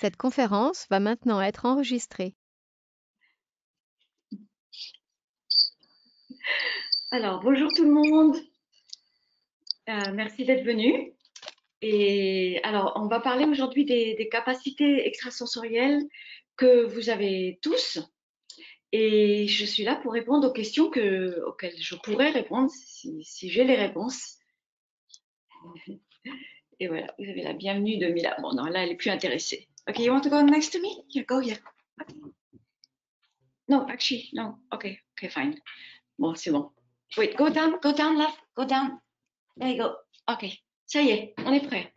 Cette conférence va maintenant être enregistrée. Alors, bonjour tout le monde. Euh, merci d'être venu. Et alors, on va parler aujourd'hui des, capacités extrasensorielles que vous avez tous. Et je suis là pour répondre aux questions que, auxquelles je pourrais répondre si, si j'ai les réponses. Et voilà, vous avez la bienvenue de Mila. Bon, non, là, elle est plus intéressée. Okay, you want to go next to me? Here, go here. No, actually, no. Okay, okay, fine. Bon, c'est bon. Wait, go down, go down, left, go down. There you go. Ok, ça y est, on est prêt.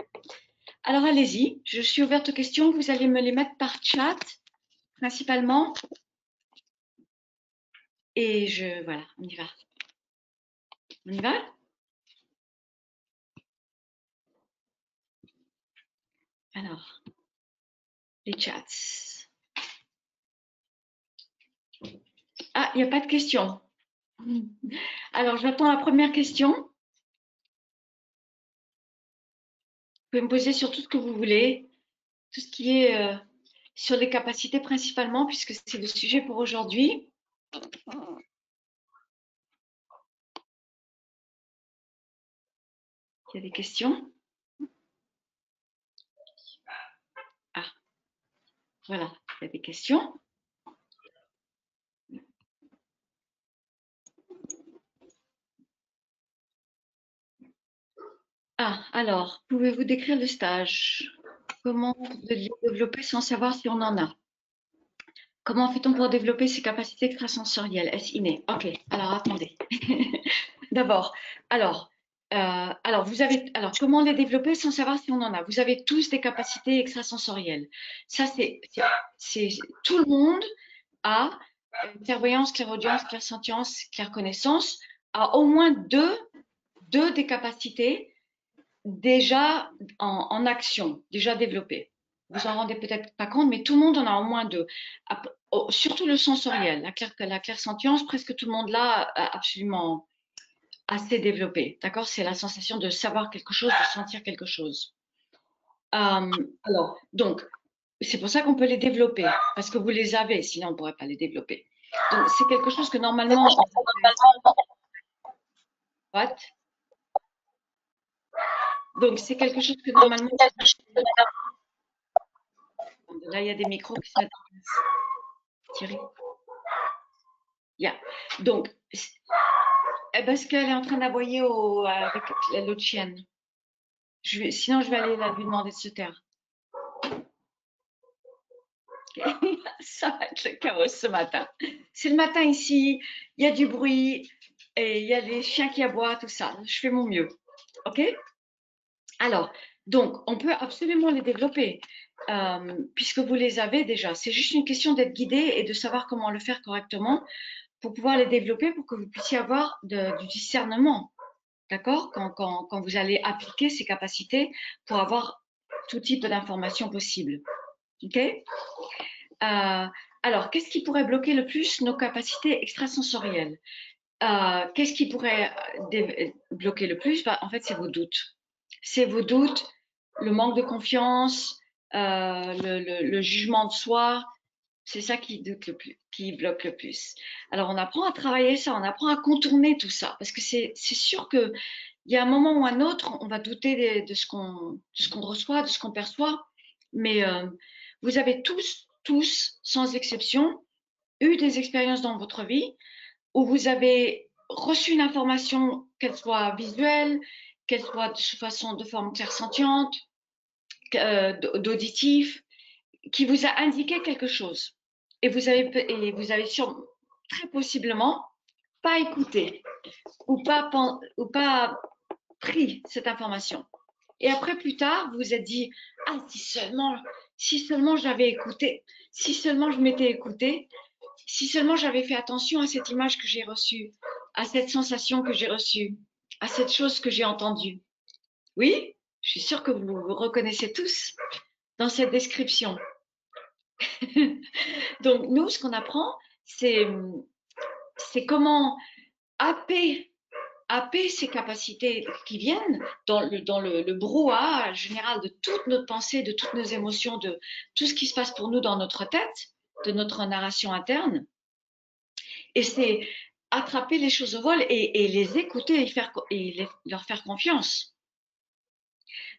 Alors, allez-y. Je suis ouverte aux questions. Vous allez me les mettre par chat, principalement. Et je, voilà, on y va. On y va? Alors, les chats. Ah, il n'y a pas de questions. Alors, j'attends la première question. Vous pouvez me poser sur tout ce que vous voulez, tout ce qui est euh, sur les capacités principalement, puisque c'est le sujet pour aujourd'hui. Il y a des questions? Voilà, il y a des questions. Ah, alors, pouvez-vous décrire le stage? Comment développer sans savoir si on en a? Comment fait-on pour développer ses capacités extrasensorielles? Est-ce inné? Ok, alors attendez. D'abord, alors, euh, alors, vous avez, alors, comment les développer sans savoir si on en a? Vous avez tous des capacités extrasensorielles. Ça, c'est, tout le monde a clairvoyance, clairaudience, clairsentience, clairconnaissance, a au moins deux, deux des capacités déjà en, en action, déjà développées. Vous en rendez peut-être pas compte, mais tout le monde en a au moins deux. Surtout le sensoriel, la, clair, la clairsentience, presque tout le monde l'a absolument assez développé. D'accord? C'est la sensation de savoir quelque chose, de sentir quelque chose. Euh, alors, donc, c'est pour ça qu'on peut les développer, parce que vous les avez, sinon on ne pourrait pas les développer. Donc, c'est quelque chose que normalement. What? Donc, c'est quelque chose que normalement. Là, il y a des micros qui sont Thierry? Yeah. Donc, parce qu'elle est en train d'aboyer avec l'autre chienne. Sinon, je vais aller lui demander de se taire. Ça va être le chaos ce matin. C'est le matin ici, il y a du bruit et il y a les chiens qui aboient, tout ça. Je fais mon mieux. OK? Alors, donc, on peut absolument les développer euh, puisque vous les avez déjà. C'est juste une question d'être guidé et de savoir comment le faire correctement pour pouvoir les développer, pour que vous puissiez avoir du discernement, d'accord quand, vous allez appliquer ces capacités pour avoir tout type d'informations possibles. Ok? Euh, Alors, qu'est-ce qui pourrait bloquer le plus nos capacités extrasensorielles? Euh, Qu'est-ce qui pourrait bloquer le plus? Bah, En fait, c'est vos doutes. C'est vos doutes, le manque de confiance, euh, le, le, le, jugement de soi, c'est ça qui, qui, bloque le plus. Alors, on apprend à travailler ça, on apprend à contourner tout ça, parce que c'est sûr qu'il y a un moment ou un autre, on va douter de, ce qu'on reçoit, de ce qu'on perçoit, mais euh, vous avez tous, tous, sans exception, eu des expériences dans votre vie où vous avez reçu une information, qu'elle soit visuelle, qu'elle soit de façon de forme clairsentiente, euh, d'auditif, qui vous a indiqué quelque chose. Et vous avez, très possiblement pas écouté ou pas, ou pas pris cette information. Et après, plus tard, vous vous êtes dit, ah, si seulement, si seulement j'avais écouté, si seulement je m'étais écouté, si seulement j'avais fait attention à cette image que j'ai reçue, à cette sensation que j'ai reçue, à cette chose que j'ai entendue. Oui, je suis sûre que vous vous reconnaissez tous dans cette description. Donc, nous, ce qu'on apprend, c'est, comment happer, happer ces capacités qui viennent dans le, dans brouhaha général de toute notre pensée, de toutes nos émotions, de tout ce qui se passe pour nous dans notre tête, de notre narration interne. Et c'est attraper les choses au vol et, les écouter et, leur faire confiance.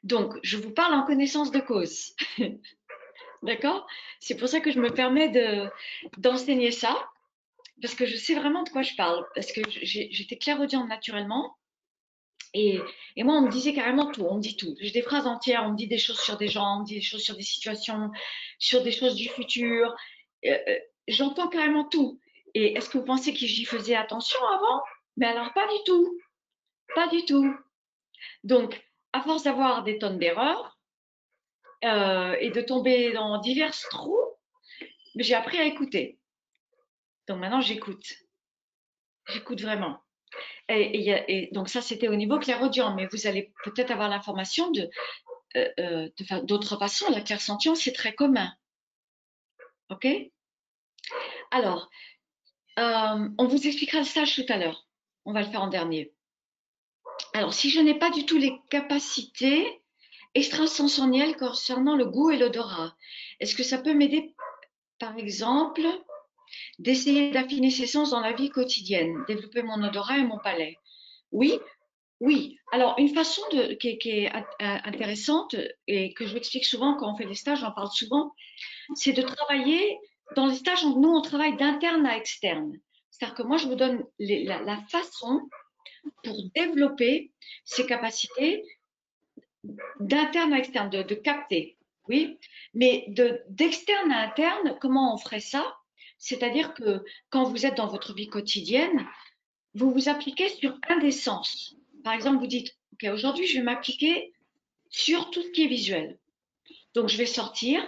Donc, je vous parle en connaissance de cause. D'accord? C'est pour ça que je me permets de, d'enseigner ça, parce que je sais vraiment de quoi je parle, parce que j'étais clairaudiente naturellement. Et, et, moi, on me disait carrément tout, on me dit tout. J'ai des phrases entières, on me dit des choses sur des gens, on me dit des choses sur des situations, sur des choses du futur. Euh J'entends carrément tout. Et est-ce que vous pensez que j'y faisais attention avant? Mais alors, pas du tout. Pas du tout. Donc, à force d'avoir des tonnes d'erreurs euh, et de tomber dans divers trous, j'ai appris à écouter. Donc maintenant, j'écoute. J'écoute vraiment. Et, donc ça, c'était au niveau clairaudient, mais vous allez peut-être avoir l'information de, euh, euh de d'autres façons. La clairsentience, c'est très commun. OK? Alors, euh, on vous expliquera le stage tout à l'heure. On va le faire en dernier. Alors, si je n'ai pas du tout les capacités extrasensorielles concernant le goût et l'odorat, est-ce que ça peut m'aider, par exemple, d'essayer d'affiner ces sens dans la vie quotidienne, développer mon odorat et mon palais? Oui, oui. Alors, une façon qui, est, intéressante et que je explique souvent quand on fait des stages, j'en parle souvent, c'est de travailler dans les stages, nous, on travaille d'interne à externe. C'est-à-dire que moi, je vous donne la, façon pour développer ces capacités d'interne à externe, de, capter. Oui, mais d'externe à interne, comment on ferait ça? C'est-à-dire que quand vous êtes dans votre vie quotidienne, vous vous appliquez sur un des sens. Par exemple, vous dites, OK, aujourd'hui, je vais m'appliquer sur tout ce qui est visuel. Donc, je vais sortir,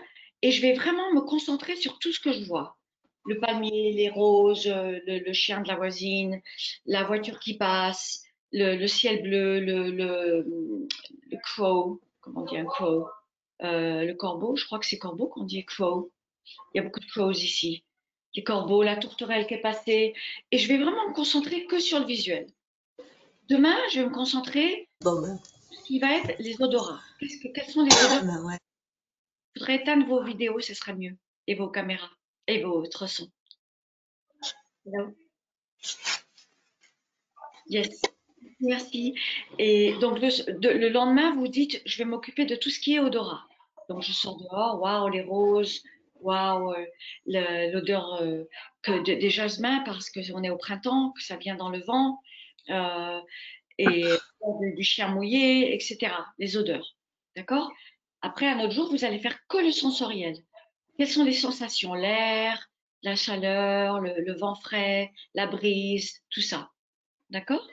et je vais vraiment me concentrer sur tout ce que je vois. Le palmier, les roses, le, chien de la voisine, la voiture qui passe, le, ciel bleu, le, le, crow, comment on dit un crow, euh, le corbeau, je crois que c'est corbeau qu'on dit crow. Il y a beaucoup de crows ici. Les corbeaux, la tourterelle qui est passée. Et je vais vraiment me concentrer que sur le visuel. Demain, je vais me concentrer sur ce qui va être les odorats. que, quels sont les odorats bah je voudrais éteindre vos vidéos, ce serait mieux. Et vos caméras. Et votre son. Yes. Merci. Et donc, le, lendemain, vous dites, je vais m'occuper de tout ce qui est odorat. Donc, je sors dehors, waouh, les roses, waouh, euh, l'odeur euh, des jasmins, parce qu'on est au printemps, que ça vient dans le vent, euh, et du chien mouillé, etc. Les odeurs. D'accord? Après, un autre jour, vous allez faire que le sensoriel. Quelles sont les sensations? L'air, la chaleur, le, vent frais, la brise, tout ça. D'accord?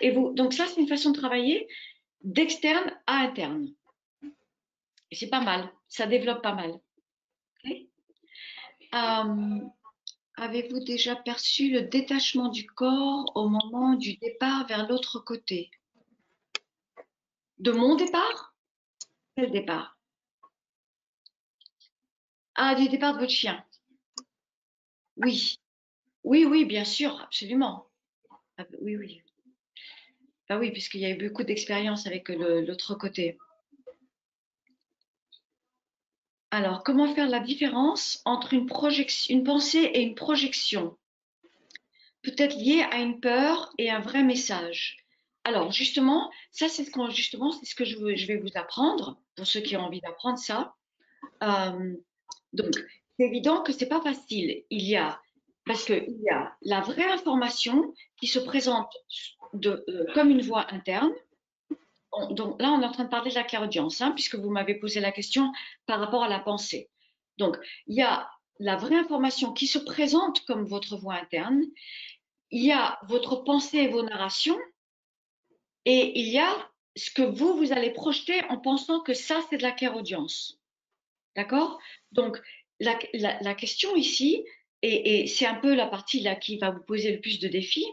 Et vous, donc ça, c'est une façon de travailler d'externe à interne. Et c'est pas mal, ça développe pas mal. Euh, avez-vous déjà perçu le détachement du corps au moment du départ vers l'autre côté? De mon départ? Quel départ? Ah, du départ de votre chien. Oui. Oui, oui, bien sûr, absolument. Ah, oui, oui. Bah oui, puisqu'il y a eu beaucoup d'expérience avec l'autre côté. Alors, comment faire la différence entre une, une pensée et une projection? Peut-être liée à une peur et un vrai message. Alors, justement, ça, c'est ce, ce que je, vais vous apprendre, pour ceux qui ont envie d'apprendre ça. Euh, donc, c'est évident que c'est pas facile. Il y a, parce qu'il y a la vraie information qui se présente de, euh, comme une voix interne. donc là, on est en train de parler de la clairaudience, hein, puisque vous m'avez posé la question par rapport à la pensée. Donc, il y a la vraie information qui se présente comme votre voix interne. Il y a votre pensée et vos narrations et il y a ce que vous, vous allez projeter en pensant que ça, c'est de la clairaudience. D'accord? Donc, la, question ici, et, c'est un peu la partie là qui va vous poser le plus de défis,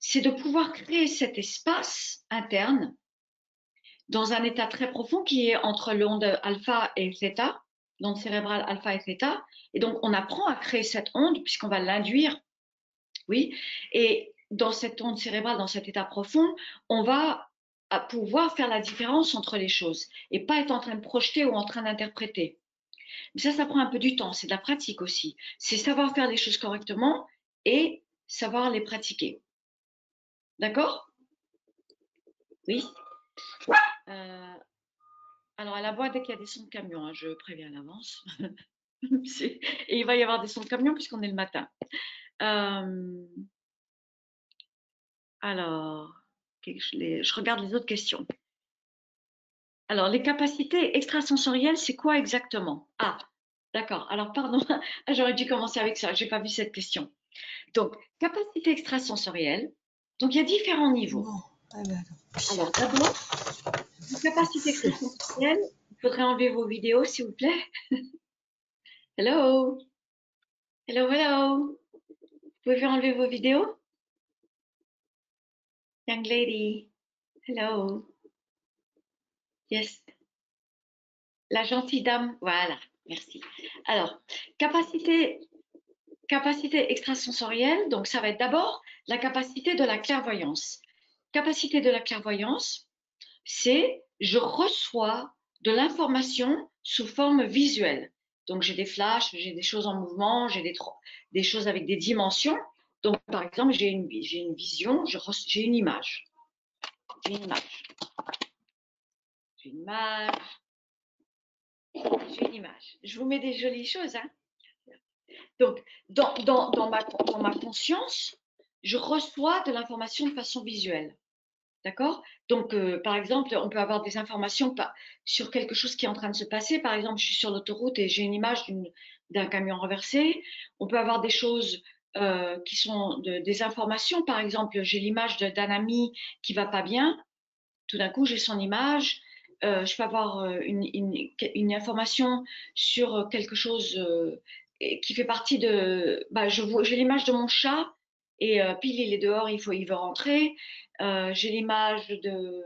c'est de pouvoir créer cet espace interne dans un état très profond qui est entre l'onde alpha et theta, l'onde cérébrale alpha et theta. Et donc, on apprend à créer cette onde puisqu'on va l'induire. Oui. Et dans cette onde cérébrale, dans cet état profond, on va pouvoir faire la différence entre les choses et pas être en train de projeter ou en train d'interpréter. Mais ça, ça prend un peu du temps, c'est de la pratique aussi. C'est savoir faire les choses correctement et savoir les pratiquer. D'accord? Oui euh, Alors, à la boîte, dès qu'il y a des sons de camion, hein, je préviens à l'avance. et il va y avoir des sons de camion puisqu'on est le matin. Euh, alors, je regarde les autres questions. Alors, les capacités extrasensorielles, c'est quoi exactement? Ah, d'accord. Alors, pardon, j'aurais dû commencer avec ça. Je n'ai pas vu cette question. Donc, capacité extrasensorielle. Donc, il y a différents niveaux. Alors, d'abord, capacité extrasensorielle. Il faudrait enlever vos vidéos, s'il vous plaît. hello. Hello, hello. Vous pouvez enlever vos vidéos? Young lady. Hello. Yes. La gentille dame. Voilà. Merci. Alors, capacité, capacité extrasensorielle. Donc, ça va être d'abord la capacité de la clairvoyance. Capacité de la clairvoyance, c'est je reçois de l'information sous forme visuelle. Donc, j'ai des flashs, j'ai des choses en mouvement, j'ai des, des choses avec des dimensions. Donc, par exemple, j'ai une, une vision, j'ai une image. J'ai une image. J'ai une image. J'ai une image. Je vous mets des jolies choses. Hein Donc, dans, ma, conscience, je reçois de l'information de façon visuelle. D'accord? Donc, euh, par exemple, on peut avoir des informations sur quelque chose qui est en train de se passer. Par exemple, je suis sur l'autoroute et j'ai une image d'un camion renversé. On peut avoir des choses euh, qui sont des informations. Par exemple, j'ai l'image d'un ami qui va pas bien. Tout d'un coup, j'ai son image. Euh, je peux avoir une, information sur quelque chose qui fait partie de. Bah, je j'ai l'image de mon chat et pile il est dehors, il faut, il veut rentrer. j'ai l'image de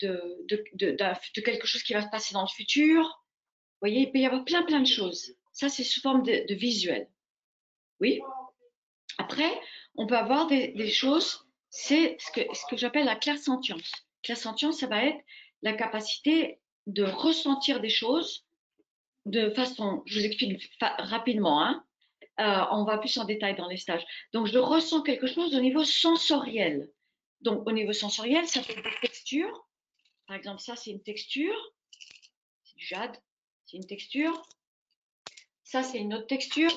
de, de, de, de, quelque chose qui va se passer dans le futur. Vous voyez, il peut y avoir plein plein de choses. Ça, c'est sous forme de, visuel. Oui. Après, on peut avoir des, choses, c'est ce que, ce que j'appelle la clairsentience. Clairsentience, ça va être la capacité de ressentir des choses de façon, je vous explique rapidement, hein, euh, on va plus en détail dans les stages. Donc, je ressens quelque chose au niveau sensoriel. Donc, au niveau sensoriel, ça peut être des textures. Par exemple, ça, c'est une texture. C'est du jade. C'est une texture. Ça, c'est une autre texture.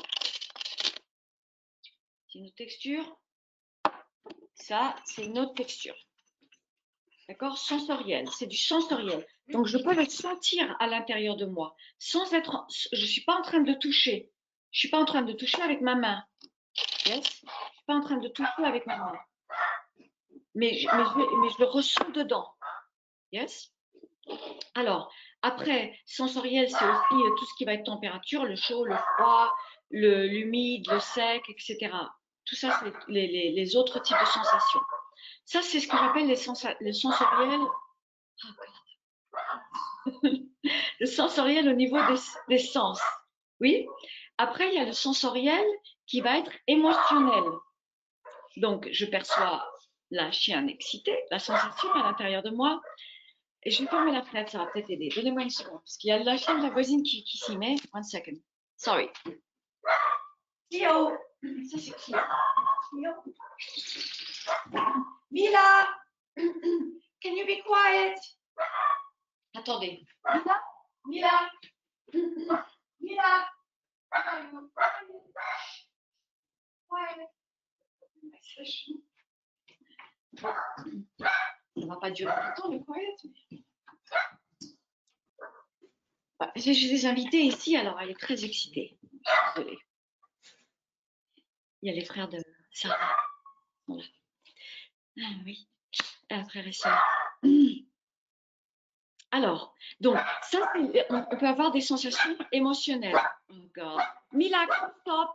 C'est une autre texture. Ça, c'est une autre texture. D'accord? Sensoriel. C'est du sensoriel. Donc, je peux le sentir à l'intérieur de moi sans être. Je ne suis pas en train de toucher. Je ne suis pas en train de toucher avec ma main. Yes? Je suis pas en train de toucher avec ma main. Mais je, le ressens dedans. Yes? Alors, après, sensoriel, c'est aussi euh, tout ce qui va être température, le chaud, le froid, l'humide, le, sec, etc. Tout ça, c'est les, autres types de sensations. Ça, c'est ce que j'appelle les, les, sensoriels. le sensoriel au niveau des, sens. Oui. Après, il y a le sensoriel qui va être émotionnel. Donc, je perçois la chienne excitée, la sensation à l'intérieur de moi. Et je vais fermer la fenêtre, ça va peut-être aider. Donnez-moi une seconde, parce qu'il y a la chienne de la voisine qui, qui s'y met. One second. Sorry. Cleo. Ça, c'est. Cleo. Mila. Can you be quiet? Attendez. Mila. Mila. Mila. Quiet. Ça va pas durer longtemps, le quiet. J'ai des invités ici, alors elle est très excitée. Désolée. Il y a les frères de Sarah. Voilà. Ah oui, ah, frère et soeur. Alors, donc, ça, on peut avoir des sensations émotionnelles. Oh Mila, stop.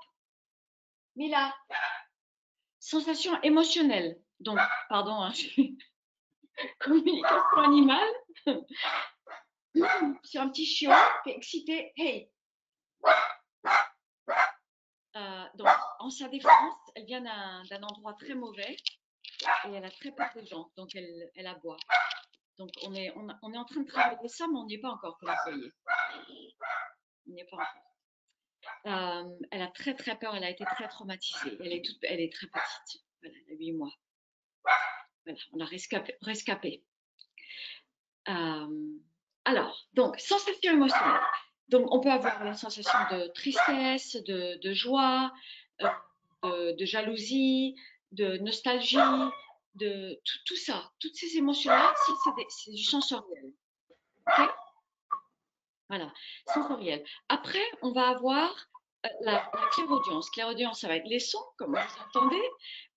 Mila. Sensations émotionnelles. Donc, pardon, hein, communication animale. C'est un petit chiot qui est excité. Hey. Euh, donc, en sa défense, elle vient d'un endroit très mauvais et elle a très peur des gens, donc elle, elle aboie. Donc, on est, on, est en train de travailler ça, mais on n'y est pas encore, voyez. On n'y est pas encore. Euh, elle a très très peur, elle a été très traumatisée. Elle est, toute, elle est très petite. Voilà, elle a 8 mois. Voilà, on l'a rescapé. rescapé. Euh, alors, donc, sensation émotionnelle. Donc, on peut avoir la sensation de tristesse, de, joie, euh, de, jalousie, de nostalgie, de tout, tout ça. Toutes ces émotions-là, c'est du sensoriel. OK? Voilà, sensoriel. Après, on va avoir euh, la, la clairaudience. Clairaudience, ça va être les sons, comme vous entendez,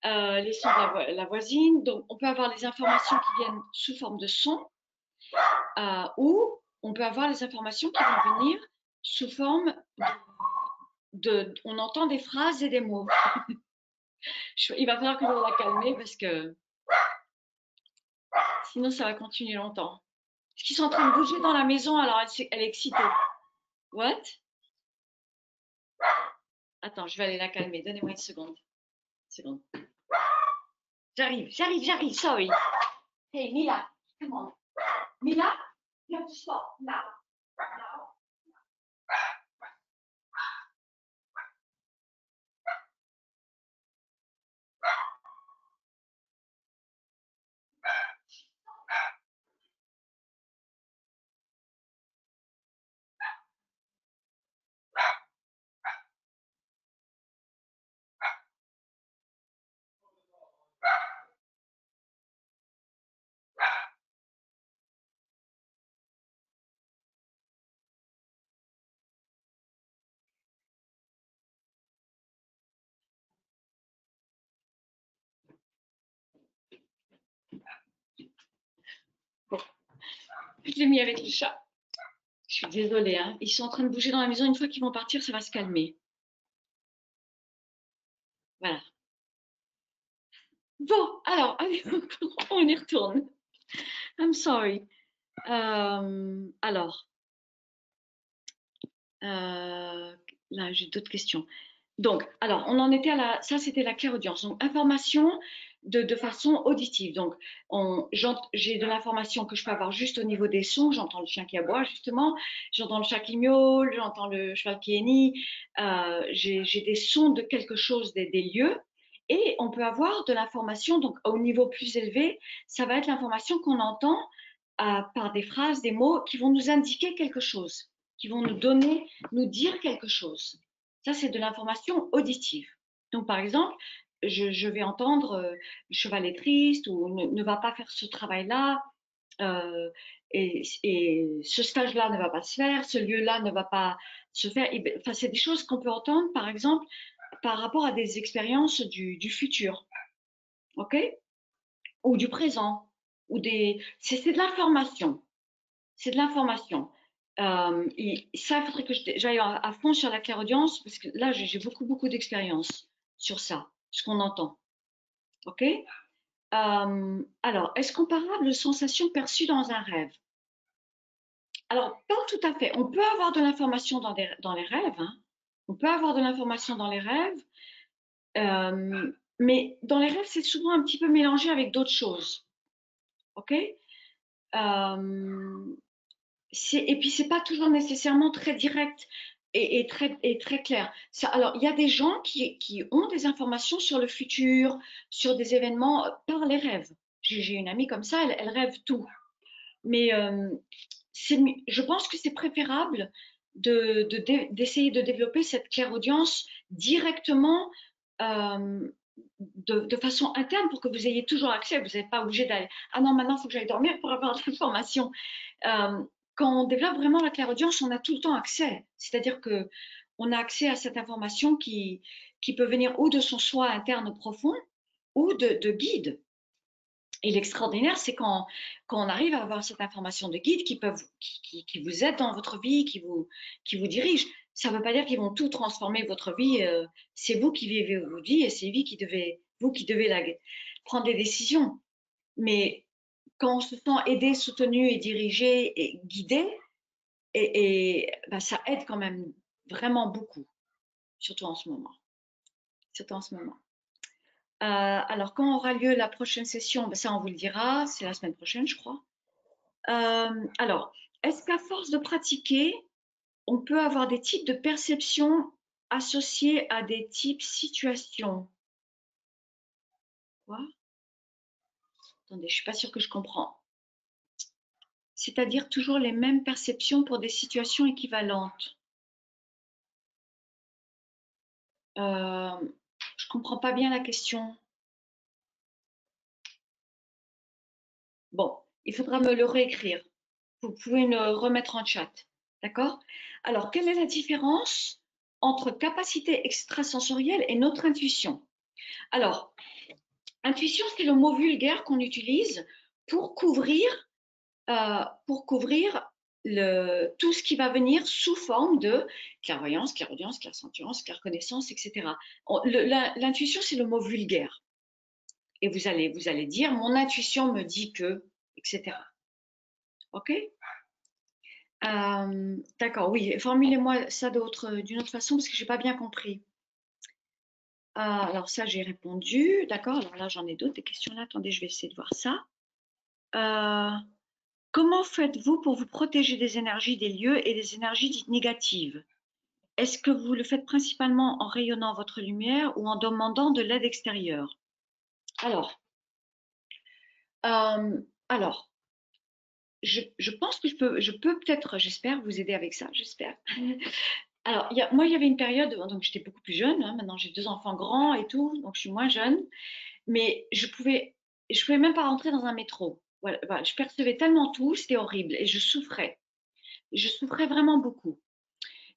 euh, les sons de la, voisine. Donc, on peut avoir les informations qui viennent sous forme de sons euh, ou on peut avoir les informations qui vont venir sous forme de, on entend des phrases et des mots. Il va falloir que je la calmer parce que sinon ça va continuer longtemps. Est-ce qu'ils sont en train de bouger dans la maison alors elle, est excitée? What? Attends, je vais aller la calmer. Donnez-moi une seconde. Une seconde. J'arrive, j'arrive, j'arrive. Sorry. Hey, Mila, come on. Mila, you have to stop Je l'ai mis avec le chat. Je suis désolée, hein. ils sont en train de bouger dans la maison. Une fois qu'ils vont partir, ça va se calmer. Voilà. Bon, alors, allez, on y retourne. I'm sorry. Euh, alors, euh, là, j'ai d'autres questions. Donc, alors, on en était à la, ça c'était la clairaudience. Donc, information, de, façon auditive. Donc, j'ai de l'information que je peux avoir juste au niveau des sons. J'entends le chien qui aboie, justement. J'entends le chat qui miaule, j'entends le cheval qui hennit. Euh, j'ai des sons de quelque chose, des, lieux. Et on peut avoir de l'information, donc au niveau plus élevé, ça va être l'information qu'on entend euh, par des phrases, des mots qui vont nous indiquer quelque chose, qui vont nous donner, nous dire quelque chose. Ça, c'est de l'information auditive. Donc, par exemple, je, vais entendre euh, le cheval est triste ou ne, va pas faire ce travail-là, euh, et, ce stage-là ne va pas se faire, ce lieu-là ne va pas se faire. Ben, enfin, c'est des choses qu'on peut entendre, par exemple, par rapport à des expériences du, futur, ok, ou du présent, ou des. C'est de l'information. C'est de l'information. Euh, et ça, il faudrait que j'aille à fond sur la clairaudience parce que là, j'ai beaucoup, beaucoup d'expérience sur ça ce qu'on entend. OK? Euh, Alors, est-ce comparable aux sensations perçues dans un rêve? Alors, pas tout à fait. On peut avoir de l'information dans, les rêves. Hein. On peut avoir de l'information dans les rêves. Euh, mais dans les rêves, c'est souvent un petit peu mélangé avec d'autres choses. OK? Euh, et puis c'est pas toujours nécessairement très direct et, très, et très clair. Alors, il y a des gens qui, qui, ont des informations sur le futur, sur des événements euh, par les rêves. J'ai une amie comme ça, elle, elle rêve tout. Mais euh, je pense que c'est préférable d'essayer de, de, développer cette clairaudience directement euh, de, de, façon interne pour que vous ayez toujours accès. Vous n'êtes pas obligé d'aller. Ah non, maintenant, il faut que j'aille dormir pour avoir de l'information. Euh, quand on développe vraiment la clairaudience, on a tout le temps accès. C'est-à-dire que on a accès à cette information qui, qui peut venir ou de son soi interne profond ou de, de guide. Et l'extraordinaire, c'est quand, on arrive à avoir cette information de guide qui, peuvent, qui, qui, vous aide dans votre vie, qui vous, qui vous dirige. Ça ne veut pas dire qu'ils vont tout transformer votre vie. Euh, c'est vous qui vivez votre vie et c'est vous qui devez, vous qui devez la, prendre des décisions. Mais quand on se sent aidé, soutenu et dirigé et guidé, et, ben, ça aide quand même vraiment beaucoup, surtout en ce moment. surtout en ce moment. Euh, alors, quand aura lieu la prochaine session ben, Ça, on vous le dira. C'est la semaine prochaine, je crois. Euh, alors, est-ce qu'à force de pratiquer, on peut avoir des types de perceptions associés à des types situations? Quoi? Attendez, je suis pas sûre que je comprends. C'est-à-dire toujours les mêmes perceptions pour des situations équivalentes. Euh, je comprends pas bien la question. Bon, il faudra me le réécrire. Vous pouvez me remettre en chat. D'accord? Alors, quelle est la différence entre capacité extrasensorielle et notre intuition? Alors, intuition, c'est le mot vulgaire qu'on utilise pour couvrir, euh, pour couvrir tout ce qui va venir sous forme de clairvoyance, clairaudience, clairsentience, clairconnaissance, etc. L'intuition, c'est le mot vulgaire. Et vous allez, vous allez dire, mon intuition me dit que, etc. OK? Euh, D'accord, oui. Formulez-moi ça d'une autre façon parce que je n'ai pas bien compris. Euh, alors ça, j'ai répondu. D'accord, alors là, j'en ai d'autres, questions. Attendez, je vais essayer de voir ça. Euh, Comment faites-vous pour vous protéger des énergies des lieux et des énergies dites négatives? Est-ce que vous le faites principalement en rayonnant votre lumière ou en demandant de l'aide extérieure? Alors, euh, je, pense que je peux, je peux peut-être, j'espère, vous aider avec ça, j'espère. Alors, moi, il y avait une période, donc j'étais beaucoup plus jeune. Hein, maintenant, j'ai deux enfants grands et tout, donc je suis moins jeune. Mais je pouvais, je pouvais même pas rentrer dans un métro je percevais tellement tout, c'était horrible et je souffrais. Je souffrais vraiment beaucoup.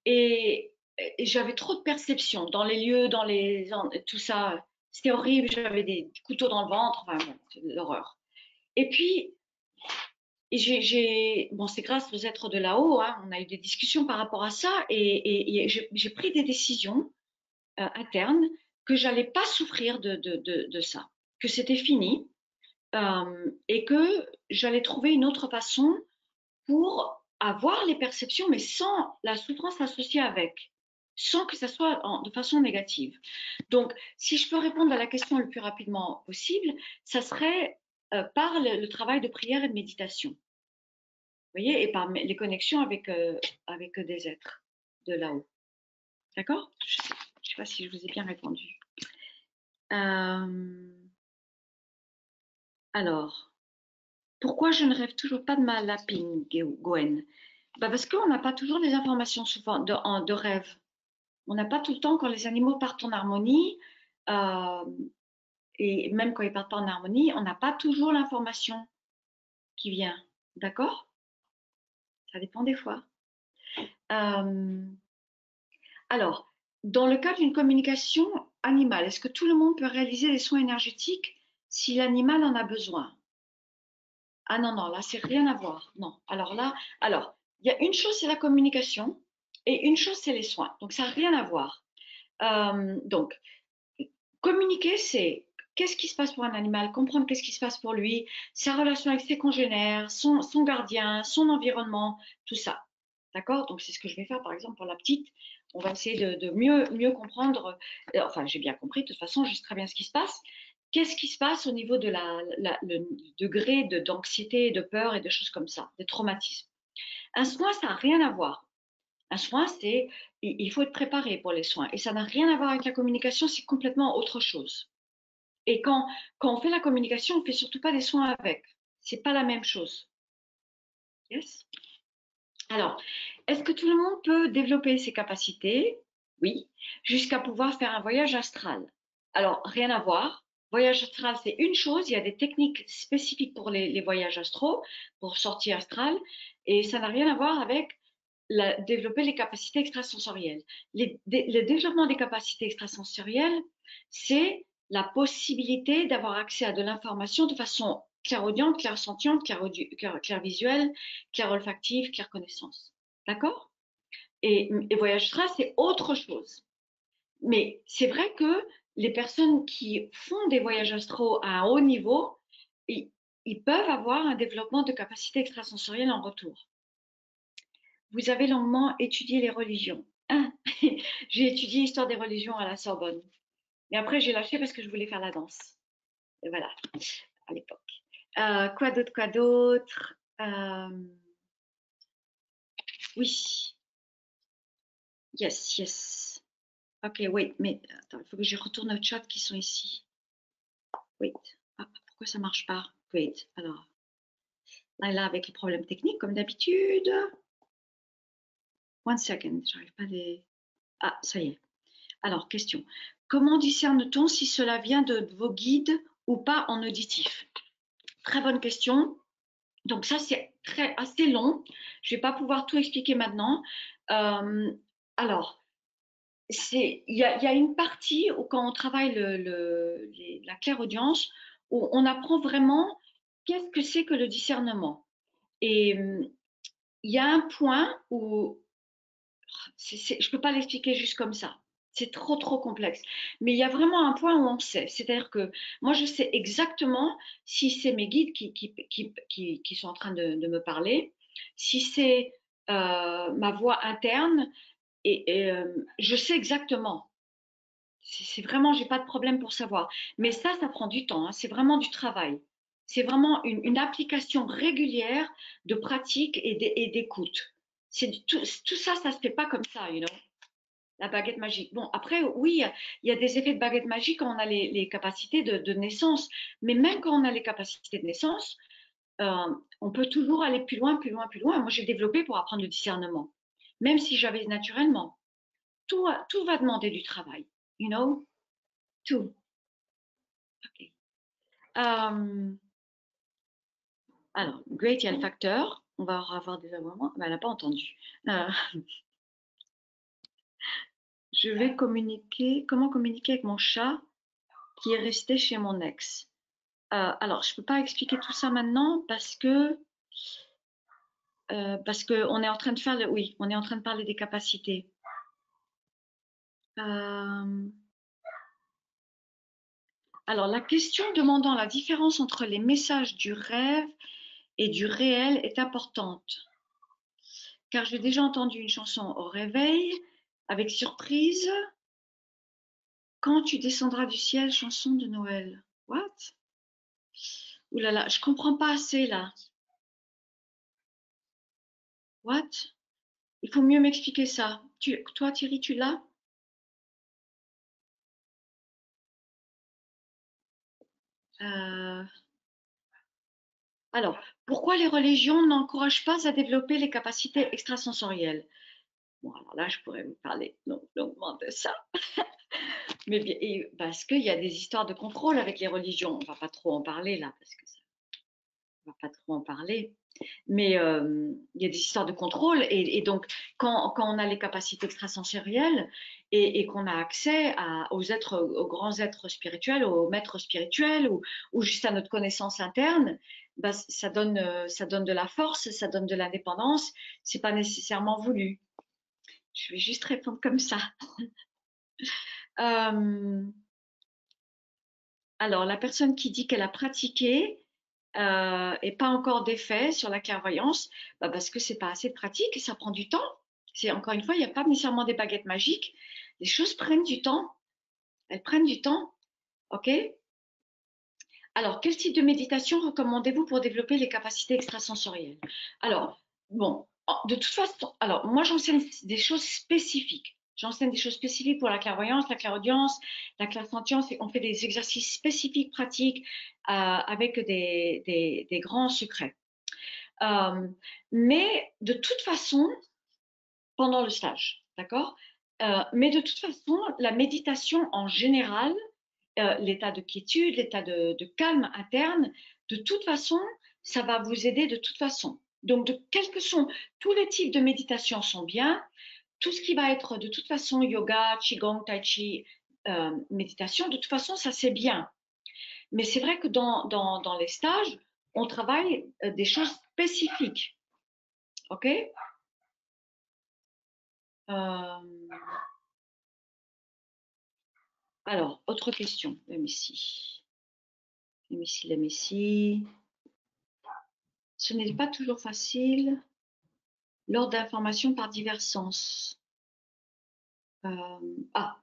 Et, j'avais trop de perceptions dans les lieux, dans les tout ça. C'était horrible. J'avais des couteaux dans le ventre. Enfin, l'horreur. Et puis, j'ai, bon, c'est grâce aux êtres de là-haut. Hein, on a eu des discussions par rapport à ça et, j'ai pris des décisions euh, internes que j'allais pas souffrir de ça, que c'était fini euh, et que j'allais trouver une autre façon pour avoir les perceptions, mais sans la souffrance associée avec, sans que ça soit de façon négative. Donc, si je peux répondre à la question le plus rapidement possible, ça serait euh, par le, travail de prière et de méditation. Vous voyez, et par les connexions avec, euh, avec des êtres de là-haut. D'accord? Je ne sais pas si je vous ai bien répondu. Euh, alors, pourquoi je ne rêve toujours pas de ma lapine, Gwen? Bah Parce qu'on n'a pas toujours les informations de, rêve. On n'a pas tout le temps quand les animaux partent en harmonie, et même quand ils partent pas en harmonie, on n'a pas toujours l'information qui vient. D'accord? Ça dépend des fois. Euh, alors, dans le cas d'une communication animale, est-ce que tout le monde peut réaliser des soins énergétiques si l'animal en a besoin? Ah non, non, là, c'est rien à voir. Non. Alors là, alors, il y a une chose, c'est la communication et une chose, c'est les soins. Donc, ça n'a rien à voir. Euh, donc, communiquer, c'est qu'est-ce qui se passe pour un animal, comprendre qu'est-ce qui se passe pour lui, sa relation avec ses congénères, son, gardien, son environnement, tout ça. D'accord? Donc, c'est ce que je vais faire, par exemple, pour la petite. On va essayer de, mieux, comprendre. Euh, enfin, j'ai bien compris, de toute façon, je sais très bien ce qui se passe qu'est-ce qui se passe au niveau de la, le degré d'anxiété, de, peur et de choses comme ça, de traumatisme? Un soin, ça n'a rien à voir. Un soin, c'est, il faut être préparé pour les soins. Et ça n'a rien à voir avec la communication, c'est complètement autre chose. Et quand, quand on fait la communication, on ne fait surtout pas des soins avec. C'est pas la même chose. Yes? Alors, est-ce que tout le monde peut développer ses capacités? Oui, jusqu'à pouvoir faire un voyage astral. Alors, rien à voir. Voyage astral, c'est une chose. Il y a des techniques spécifiques pour les, voyages astraux, pour sortie astrale, et ça n'a rien à voir avec développer les capacités extrasensorielles. le développement des capacités extrasensorielles, c'est la possibilité d'avoir accès à de l'information de façon clairaudiente, clairsentiente, clairvisuelle, clairolfactive, clairconnaissance. D'accord? Et, et voyage astral, c'est autre chose. Mais c'est vrai que les personnes qui font des voyages astraux à un haut niveau, ils, peuvent avoir un développement de capacités extrasensorielles en retour. Vous avez longuement étudié les religions. J'ai étudié l'histoire des religions à la Sorbonne. Mais après, j'ai lâché parce que je voulais faire la danse. Voilà, à l'époque. Euh, quoi d'autre, quoi d'autre? Euh, Oui. Yes, yes. Ok, wait, mais attends, il faut que je retourne au chat qui sont ici. Wait. Ah, pourquoi ça marche pas? Wait, alors. Là, là, avec les problèmes techniques, comme d'habitude. One second, j'arrive pas à les... Ah, ça y est. Alors, question. Comment discerne-t-on si cela vient de vos guides ou pas en auditif? Très bonne question. Donc ça, c'est assez long. Je ne vais pas pouvoir tout expliquer maintenant. Euh, alors, il y, a une partie où quand on travaille le, la claire audience, où on apprend vraiment qu'est-ce que c'est que le discernement. Et il y a un point où je ne peux pas l'expliquer juste comme ça. C'est trop, trop complexe. Mais il y a vraiment un point où on sait. C'est-à-dire que moi, je sais exactement si c'est mes guides qui, qui, qui, qui, sont en train de, me parler, si c'est euh, ma voix interne, et, euh, je sais exactement. C'est vraiment, j'ai pas de problème pour savoir. Mais ça, ça prend du temps. Hein. C'est vraiment du travail. C'est vraiment une, application régulière de pratique et d'écoute. Tout, tout ça, ça se fait pas comme ça, you know la baguette magique. Bon, après, oui, il y a des effets de baguette magique quand on a les, capacités de, naissance, mais même quand on a les capacités de naissance, euh, on peut toujours aller plus loin, plus loin, plus loin. Moi, j'ai développé pour apprendre le discernement, même si j'avais naturellement. Tout, tout va demander du travail, you know, tout. Euh, alors, great, il y a le facteur. On va avoir des aboiements. Ben, elle n'a pas entendu. Euh, je vais communiquer, comment communiquer avec mon chat qui est resté chez mon ex. Euh, alors, je ne peux pas expliquer tout ça maintenant parce que euh, qu'on est en train de faire, oui, on est en train de parler des capacités. Euh, alors, la question demandant la différence entre les messages du rêve et du réel est importante. Car j'ai déjà entendu une chanson au réveil avec surprise, quand tu descendras du ciel, chanson de Noël. What? Ouh là là, je comprends pas assez là. What? Il faut mieux m'expliquer ça. Toi, Thierry, tu l'as? Euh, alors, pourquoi les religions n'encouragent pas à développer les capacités extrasensorielles? Bon, alors là, je pourrais vous parler longuement de ça. Mais parce qu'il y a des histoires de contrôle avec les religions. On ne va pas trop en parler là, parce que ça, on va pas trop en parler. Mais euh, il y a des histoires de contrôle. Et, donc, quand, on a les capacités extrasensorielles et, qu'on a accès aux grands êtres spirituels, aux maîtres spirituels ou, juste à notre connaissance interne, bah, ça, donne, euh, ça donne de la force, ça donne de l'indépendance. C'est pas nécessairement voulu. Je vais juste répondre comme ça. Euh, alors, la personne qui dit qu'elle a pratiqué euh, et pas encore d'effet sur la clairvoyance, bah parce que c'est pas assez de pratique ça prend du temps. C'est encore une fois, il n'y a pas nécessairement des baguettes magiques. Les choses prennent du temps. Elles prennent du temps. OK? Alors, quel type de méditation recommandez-vous pour développer les capacités extrasensorielles? Alors, bon, de toute façon, alors moi j'enseigne des choses spécifiques. J'enseigne des choses spécifiques pour la clairvoyance, la clairaudience, la clairsentience. On fait des exercices spécifiques, pratiques, euh, avec des, grands secrets. Euh, mais de toute façon, pendant le stage, d'accord euh, Mais de toute façon, la méditation en général, l'état de quiétude, l'état de calme interne, de toute façon, ça va vous aider de toute façon. Donc, de, quels que sont tous les types de méditation sont bien. Tout ce qui va être de toute façon yoga, qigong, tai chi, euh, méditation, de toute façon, ça c'est bien. Mais c'est vrai que dans, les stages, on travaille euh, des choses spécifiques. OK? Euh, Alors, autre question. Let me see, let me see ce n'est pas toujours facile lors d'informations par divers sens. Euh, ah,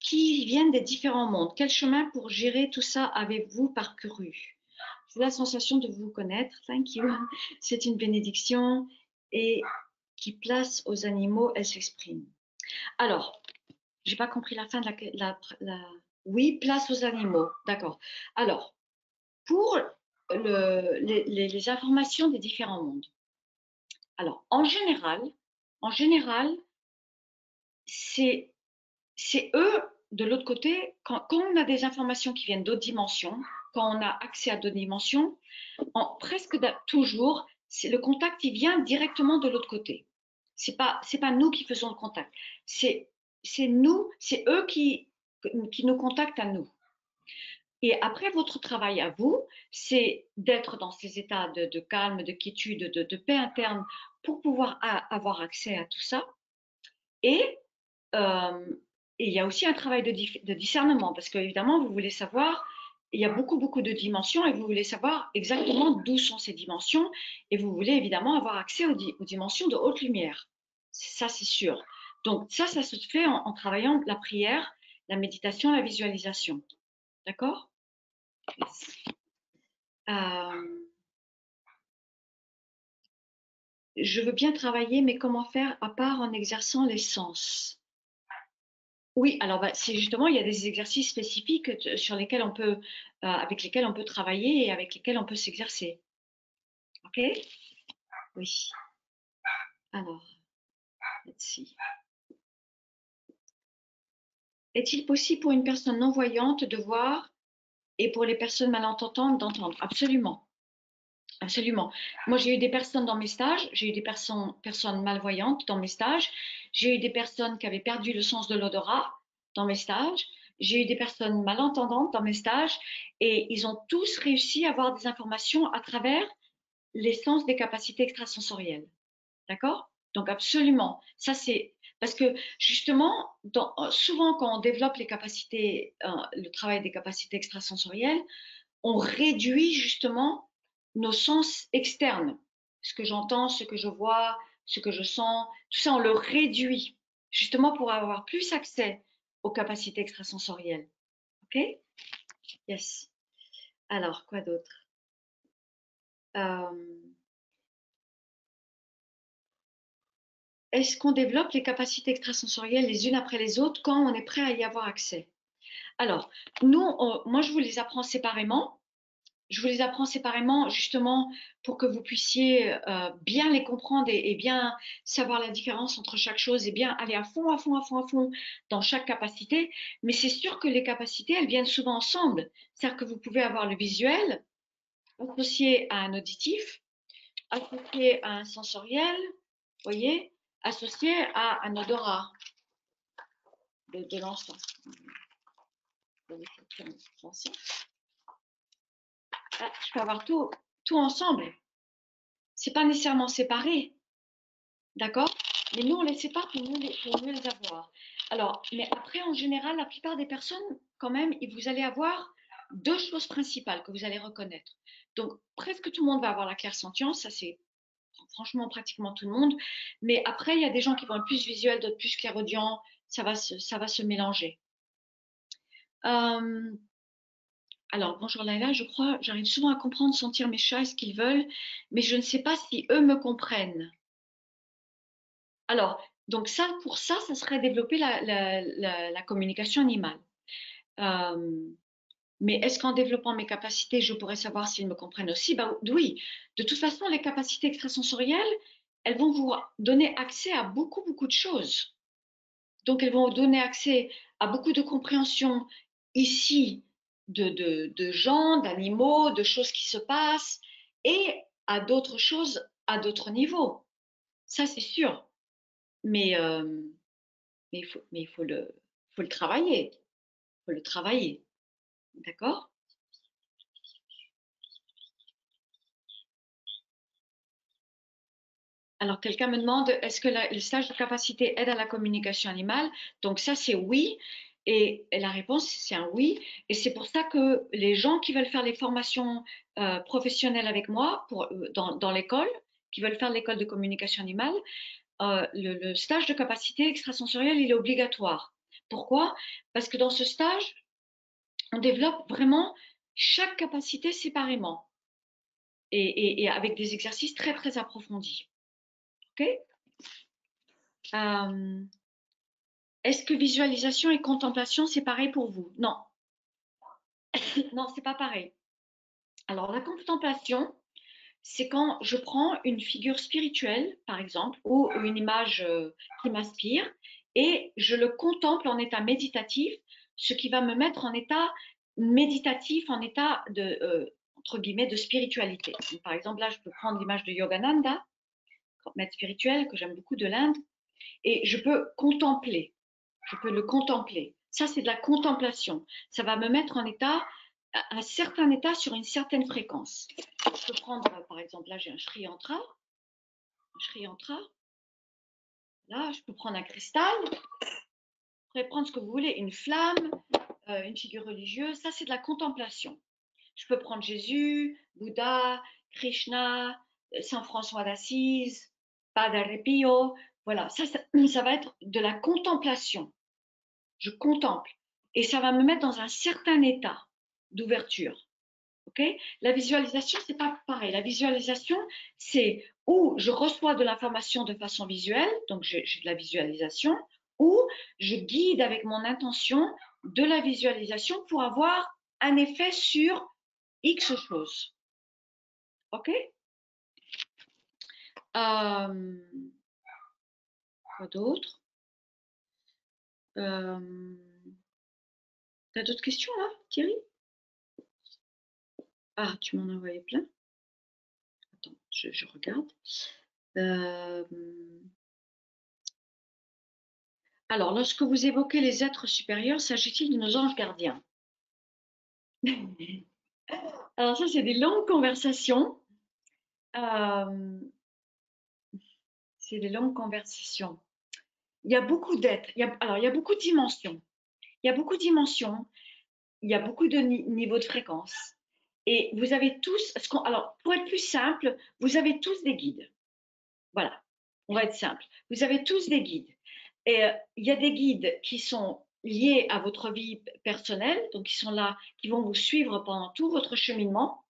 qui viennent des différents mondes. Quel chemin pour gérer tout ça avez-vous parcouru J'ai la sensation de vous connaître. Thank you. C'est une bénédiction et qui place aux animaux, elle s'exprime. Alors, j'ai pas compris la fin de la, Oui, place aux animaux. D'accord. Alors, pour les, informations des différents mondes. Alors, en général, en général, c'est eux de l'autre côté, quand, on a des informations qui viennent d'autres dimensions, quand on a accès à d'autres dimensions, en, presque toujours, le contact il vient directement de l'autre côté. C'est pas c'est pas nous qui faisons le contact. C'est c'est nous, c'est eux qui qui nous contactent à nous. Et après, votre travail à vous, c'est d'être dans ces états de, calme, de quiétude, de, paix interne pour pouvoir avoir accès à tout ça. Et, euh, il y a aussi un travail de, de discernement parce qu'évidemment, vous voulez savoir, il y a beaucoup, beaucoup de dimensions et vous voulez savoir exactement d'où sont ces dimensions et vous voulez évidemment avoir accès aux, dimensions de haute lumière. Ça, c'est sûr. Donc, ça, ça se fait en travaillant la prière, la méditation, la visualisation. D'accord? Euh, je veux bien travailler, mais comment faire à part en exerçant les sens? Oui, alors bah, c'est justement, il y a des exercices spécifiques sur lesquels on peut, euh, avec lesquels on peut travailler et avec lesquels on peut s'exercer. Ok? Oui. Alors, let's see. Est-il possible pour une personne non-voyante de voir et pour les personnes malentendantes d'entendre. Absolument. Absolument. Moi, j'ai eu des personnes dans mes stages, j'ai eu des personnes, malvoyantes dans mes stages, j'ai eu des personnes qui avaient perdu le sens de l'odorat dans mes stages, j'ai eu des personnes malentendantes dans mes stages et ils ont tous réussi à avoir des informations à travers l'essence des capacités extrasensorielles. D'accord? Donc absolument, ça c'est parce que justement, euh, souvent quand on développe les capacités, euh, le travail des capacités extrasensorielles, on réduit justement nos sens externes. Ce que j'entends, ce que je vois, ce que je sens, tout ça, on le réduit justement pour avoir plus accès aux capacités extrasensorielles. OK? Yes. Alors, quoi d'autre? Euh, est-ce qu'on développe les capacités extrasensorielles les unes après les autres quand on est prêt à y avoir accès? Alors, nous, moi, je vous les apprends séparément. Je vous les apprends séparément justement pour que vous puissiez euh, bien les comprendre et, bien savoir la différence entre chaque chose et bien aller à fond, à fond, à fond, à fond dans chaque capacité. Mais c'est sûr que les capacités, elles viennent souvent ensemble. C'est-à-dire que vous pouvez avoir le visuel associé à un auditif, associé à un sensoriel, voyez, associé à un odorat de, de l'encens. Ah, je peux avoir tout, tout ensemble. C'est pas nécessairement séparé. D'accord? Mais nous, on les sépare pour mieux les, pour mieux les avoir. Alors, mais après, en général, la plupart des personnes, quand même, vous allez avoir deux choses principales que vous allez reconnaître. Donc, presque tout le monde va avoir la clairsentience, ça c'est franchement pratiquement tout le monde. Mais après, il y a des gens qui vont être plus visuels, d'autres plus clairaudients. Ça va se, ça va se mélanger. Euh, alors, bonjour Laila, je crois, j'arrive souvent à comprendre, sentir mes chats ce qu'ils veulent, mais je ne sais pas si eux me comprennent. Alors, donc ça, pour ça, ça serait développer la, communication animale. Euh, mais est-ce qu'en développant mes capacités, je pourrais savoir s'ils me comprennent aussi? Ben, Oui. De toute façon, les capacités extrasensorielles, elles vont vous donner accès à beaucoup, beaucoup de choses. Donc, elles vont vous donner accès à beaucoup de compréhension ici de, de, gens, d'animaux, de choses qui se passent et à d'autres choses à d'autres niveaux. Ça, c'est sûr. Mais, euh, mais, il, faut, mais faut, le, faut le travailler. Il faut le travailler. D'accord Alors, quelqu'un me demande, est-ce que le stage de capacité aide à la communication animale? Donc, ça, c'est oui. Et, la réponse, c'est un oui. Et c'est pour ça que les gens qui veulent faire les formations euh, professionnelles avec moi pour, euh, dans, l'école, qui veulent faire l'école de communication animale, euh, le, le, stage de capacité extrasensorielle, il est obligatoire. Pourquoi? Parce que dans ce stage, on développe vraiment chaque capacité séparément et, avec des exercices très très approfondis. Ok? Euh, Est-ce que visualisation et contemplation c'est pareil pour vous? Non. non, c'est pas pareil. Alors la contemplation, c'est quand je prends une figure spirituelle, par exemple, ou une image euh, qui m'inspire, et je le contemple en état méditatif, ce qui va me mettre en état méditatif, en état de, euh, entre guillemets, de spiritualité. par exemple, là, je peux prendre l'image de Yogananda, maître spirituel, que j'aime beaucoup de l'Inde, et je peux contempler. Je peux le contempler. Ça, c'est de la contemplation. Ça va me mettre en état, un certain état sur une certaine fréquence. Je peux prendre, par exemple, là, j'ai un Shri Yantra. Un Yantra. Là, je peux prendre un cristal. Prendre ce que vous voulez, une flamme, euh, une figure religieuse. Ça, c'est de la contemplation. Je peux prendre Jésus, Bouddha, Krishna, euh, Saint François d'Assise, Padre Pio. Voilà, ça, ça, va être de la contemplation. Je contemple. Et ça va me mettre dans un certain état d'ouverture. la visualisation, c'est pas pareil. La visualisation, c'est où je reçois de l'information de façon visuelle, donc j'ai de la visualisation, ou je guide avec mon intention de la visualisation pour avoir un effet sur X chose. OK? Euh, Quoi d'autre? Euh, T'as d'autres questions là, Thierry? Ah, tu m'en as plein. Attends, je, regarde. Euh, alors, lorsque vous évoquez les êtres supérieurs, s'agit-il de nos anges gardiens Alors ça, c'est des longues conversations. Euh, c'est des longues conversations. Il y a beaucoup d'êtres. Alors, il y a beaucoup de dimensions. Il y a beaucoup de dimensions. Il y a beaucoup de niveaux de fréquence. Et vous avez tous, alors pour être plus simple, vous avez tous des guides. Voilà, on va être simple. Vous avez tous des guides. Et euh, il y a des guides qui sont liés à votre vie personnelle, donc qui sont là, qui vont vous suivre pendant tout votre cheminement,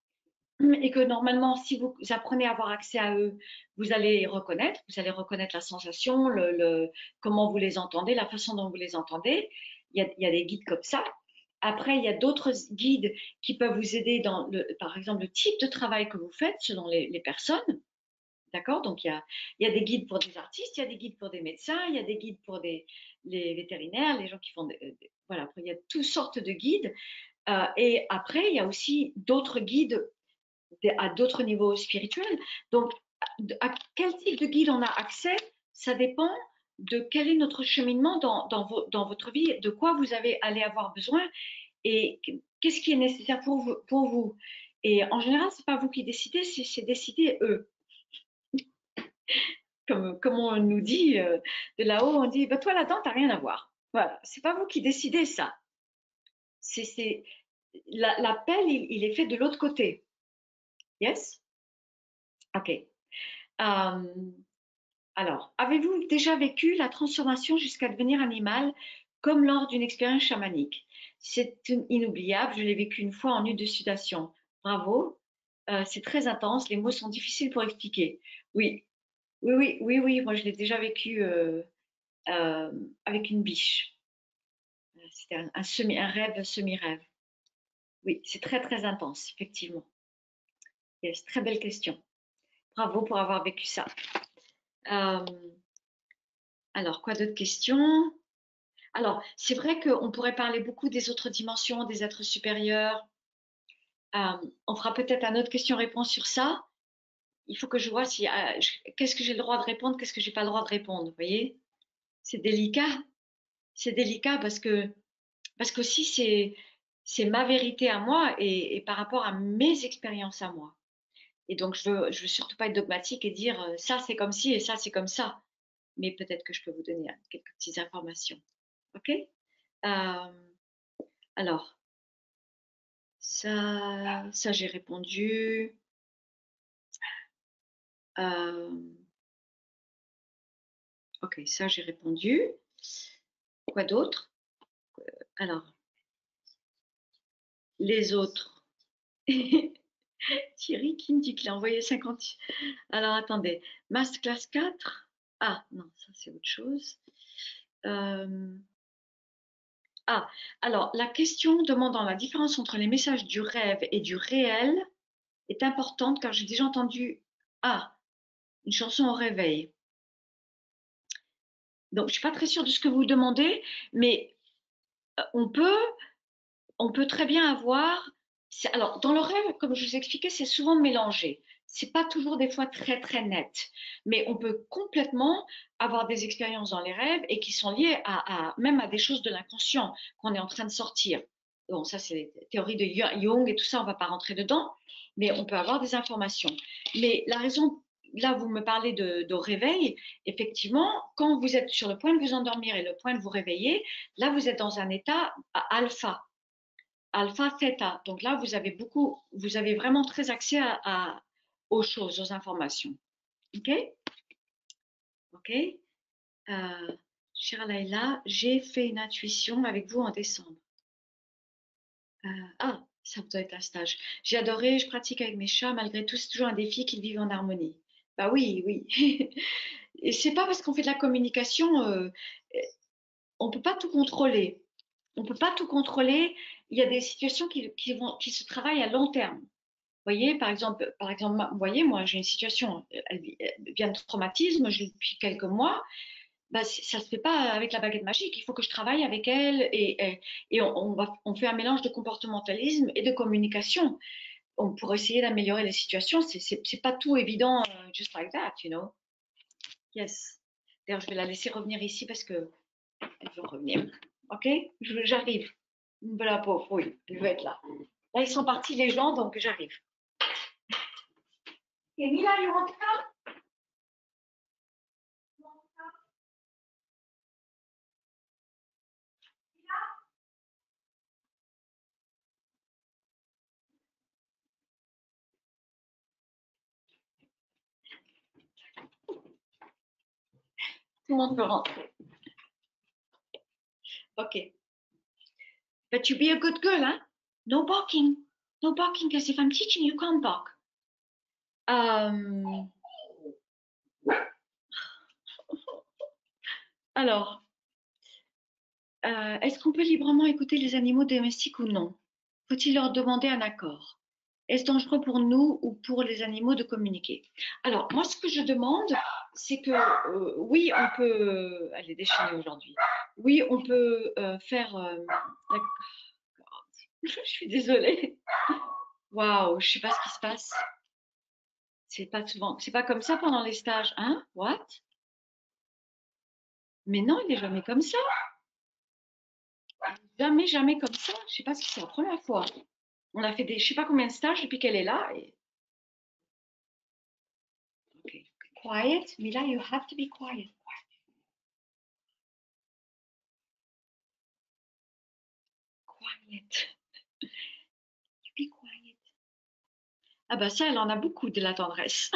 et que normalement, si vous apprenez à avoir accès à eux, vous allez reconnaître, vous allez reconnaître la sensation, le, comment vous les entendez, la façon dont vous les entendez. Il y a, des guides comme ça. Après, il y a d'autres guides qui peuvent vous aider dans, par exemple, le type de travail que vous faites selon les, les personnes. D'accord? Donc, il y, a, il y, a, des guides pour des artistes, il y a des guides pour des médecins, il y a des guides pour des, les vétérinaires, les gens qui font. Des, voilà, il y a toutes sortes de guides. Euh, et après, il y a aussi d'autres guides à d'autres niveaux spirituels. Donc, à quel type de guide on a accès, ça dépend de quel est notre cheminement dans, dans, dans votre vie, de quoi vous allez avoir besoin et qu'est-ce qui est nécessaire pour vous. Pour vous? Et en général, c'est pas vous qui décidez, c'est décider eux comme, on nous dit euh, de là-haut, on dit bah, toi là-dedans, tu rien à voir. Voilà, c'est pas vous qui décidez ça. C'est l'appel, il, est fait de l'autre côté. Yes? Ok. Euh, alors, avez-vous déjà vécu la transformation jusqu'à devenir animal comme lors d'une expérience chamanique? C'est inoubliable, je l'ai vécu une fois en une de sudation. Bravo, euh, c'est très intense, les mots sont difficiles pour expliquer. Oui, oui, oui, oui, oui, moi je l'ai déjà vécu euh, euh, avec une biche. C'était un, semi, un rêve semi-rêve. Oui, c'est très, très intense, effectivement. Yes, très belle question. Bravo pour avoir vécu ça. Euh, alors, quoi d'autres questions Alors, c'est vrai qu'on pourrait parler beaucoup des autres dimensions, des êtres supérieurs. on fera peut-être un autre question-réponse sur ça il faut que je vois si ah, qu'est-ce que j'ai le droit de répondre, qu'est-ce que j'ai pas le droit de répondre. Vous voyez, c'est délicat. C'est délicat parce que parce que c'est c'est ma vérité à moi et, par rapport à mes expériences à moi. Et donc je veux veux surtout pas être dogmatique et dire euh, ça c'est comme ci et ça c'est comme ça. Mais peut-être que je peux vous donner hein, quelques petites informations. Ok? Euh, Alors ça ça j'ai répondu. Ok, ça j'ai répondu. Quoi d'autre? Alors, les autres. Thierry qui me dit qu'il a envoyé 50. Alors, attendez. Masterclass 4. Ah, non, ça c'est autre chose. Ah, alors, la question demandant la différence entre les messages du rêve et du réel est importante car j'ai déjà entendu Ah, une chanson au réveil. Donc, je ne suis pas très sûre de ce que vous demandez, mais euh, on peut, on peut très bien avoir. Alors, dans le rêve, comme je vous expliquais, c'est souvent mélangé. C'est pas toujours des fois très très net, mais on peut complètement avoir des expériences dans les rêves et qui sont liées à, même à des choses de l'inconscient qu'on est en train de sortir. Bon, ça c'est les théories de Jung et tout ça, on va pas rentrer dedans, mais on peut avoir des informations. Mais la raison là, vous me parlez de, réveil. Effectivement, quand vous êtes sur le point de vous endormir et le point de vous réveiller, là, vous êtes dans un état alpha, alpha, theta. Donc là, vous avez beaucoup, vous avez vraiment très accès aux choses, aux informations. OK? OK? Euh, Laïla, j'ai fait une intuition avec vous en décembre. Euh, ah, ça doit être un stage. J'ai adoré, je pratique avec mes chats. Malgré tout, c'est toujours un défi qu'ils vivent en harmonie. Bah oui, oui. Et c'est pas parce qu'on fait de la communication, euh, on peut pas tout contrôler. On peut pas tout contrôler. Il y a des situations qui, qui se travaillent à long terme. Vous voyez, par exemple, par exemple, voyez, moi, j'ai une situation, elle, vient de traumatisme, je depuis quelques mois. Bah, ça se fait pas avec la baguette magique. Il faut que je travaille avec elle et, et, on fait un mélange de comportementalisme et de communication on pourrait essayer d'améliorer les situations. C'est pas tout évident, euh, just like that, you know. Yes. D'ailleurs, je vais la laisser revenir ici parce que elle veut revenir. Ok? J'arrive. La pauvre, oui, elle veut être là. Là, ils sont partis les gens, donc j'arrive. Emila, you want to Tout le. Ok. But you be a good girl, hein? No barking. No barking, because if I'm teaching, you can't bark. Um... Alors, euh, est-ce qu'on peut librement écouter les animaux domestiques ou non? Faut-il leur demander un accord? Est-ce dangereux pour nous ou pour les animaux de communiquer? Alors, moi, ce que je demande, c'est que euh, oui, on peut. Elle est déchaînée aujourd'hui. Oui, on peut euh, faire. Euh, je suis désolée. Waouh, je sais pas ce qui se passe. C'est pas souvent. C'est pas comme ça pendant les stages, hein? What? Mais non, il n'est jamais comme ça. Jamais, jamais comme ça. Je sais pas qui c'est la première fois. On a fait des, je sais pas combien de stages depuis qu'elle est là. Et quiet. Mila, you have to be quiet. Quiet. Be quiet. Ah bah ça, elle en a beaucoup de la tendresse.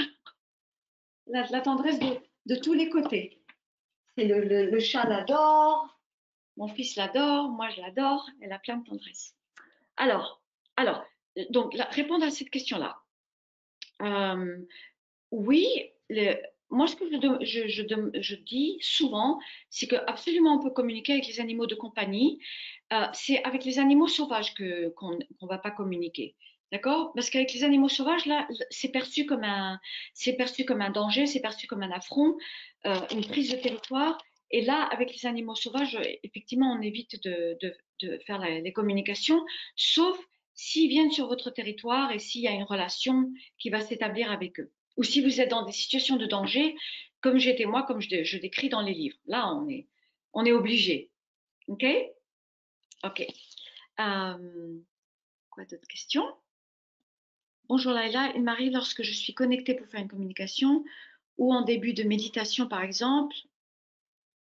La, la tendresse de, de, tous les côtés. C'est le, le, chat l'adore, mon fils l'adore, moi je l'adore, elle a plein de tendresse. Alors, alors, donc répondre à cette question-là. Euh, oui, moi, ce que je, dis souvent, c'est qu'absolument on peut communiquer avec les animaux de compagnie. Euh, c'est avec les animaux sauvages qu'on ne va pas communiquer. D'accord? Parce qu'avec les animaux sauvages, là, c'est perçu comme un, perçu comme un danger, c'est perçu comme un affront, euh, une prise de territoire. Et là, avec les animaux sauvages, effectivement, on évite de, faire les communications, sauf s'ils viennent sur votre territoire et s'il y a une relation qui va s'établir avec eux ou si vous êtes dans des situations de danger, comme j'étais moi, comme je, décris dans les livres. Là, on est, on est obligé. OK? OK. Euh, quoi d'autres questions Bonjour Laila, il m'arrive lorsque je suis connectée pour faire une communication ou en début de méditation par exemple,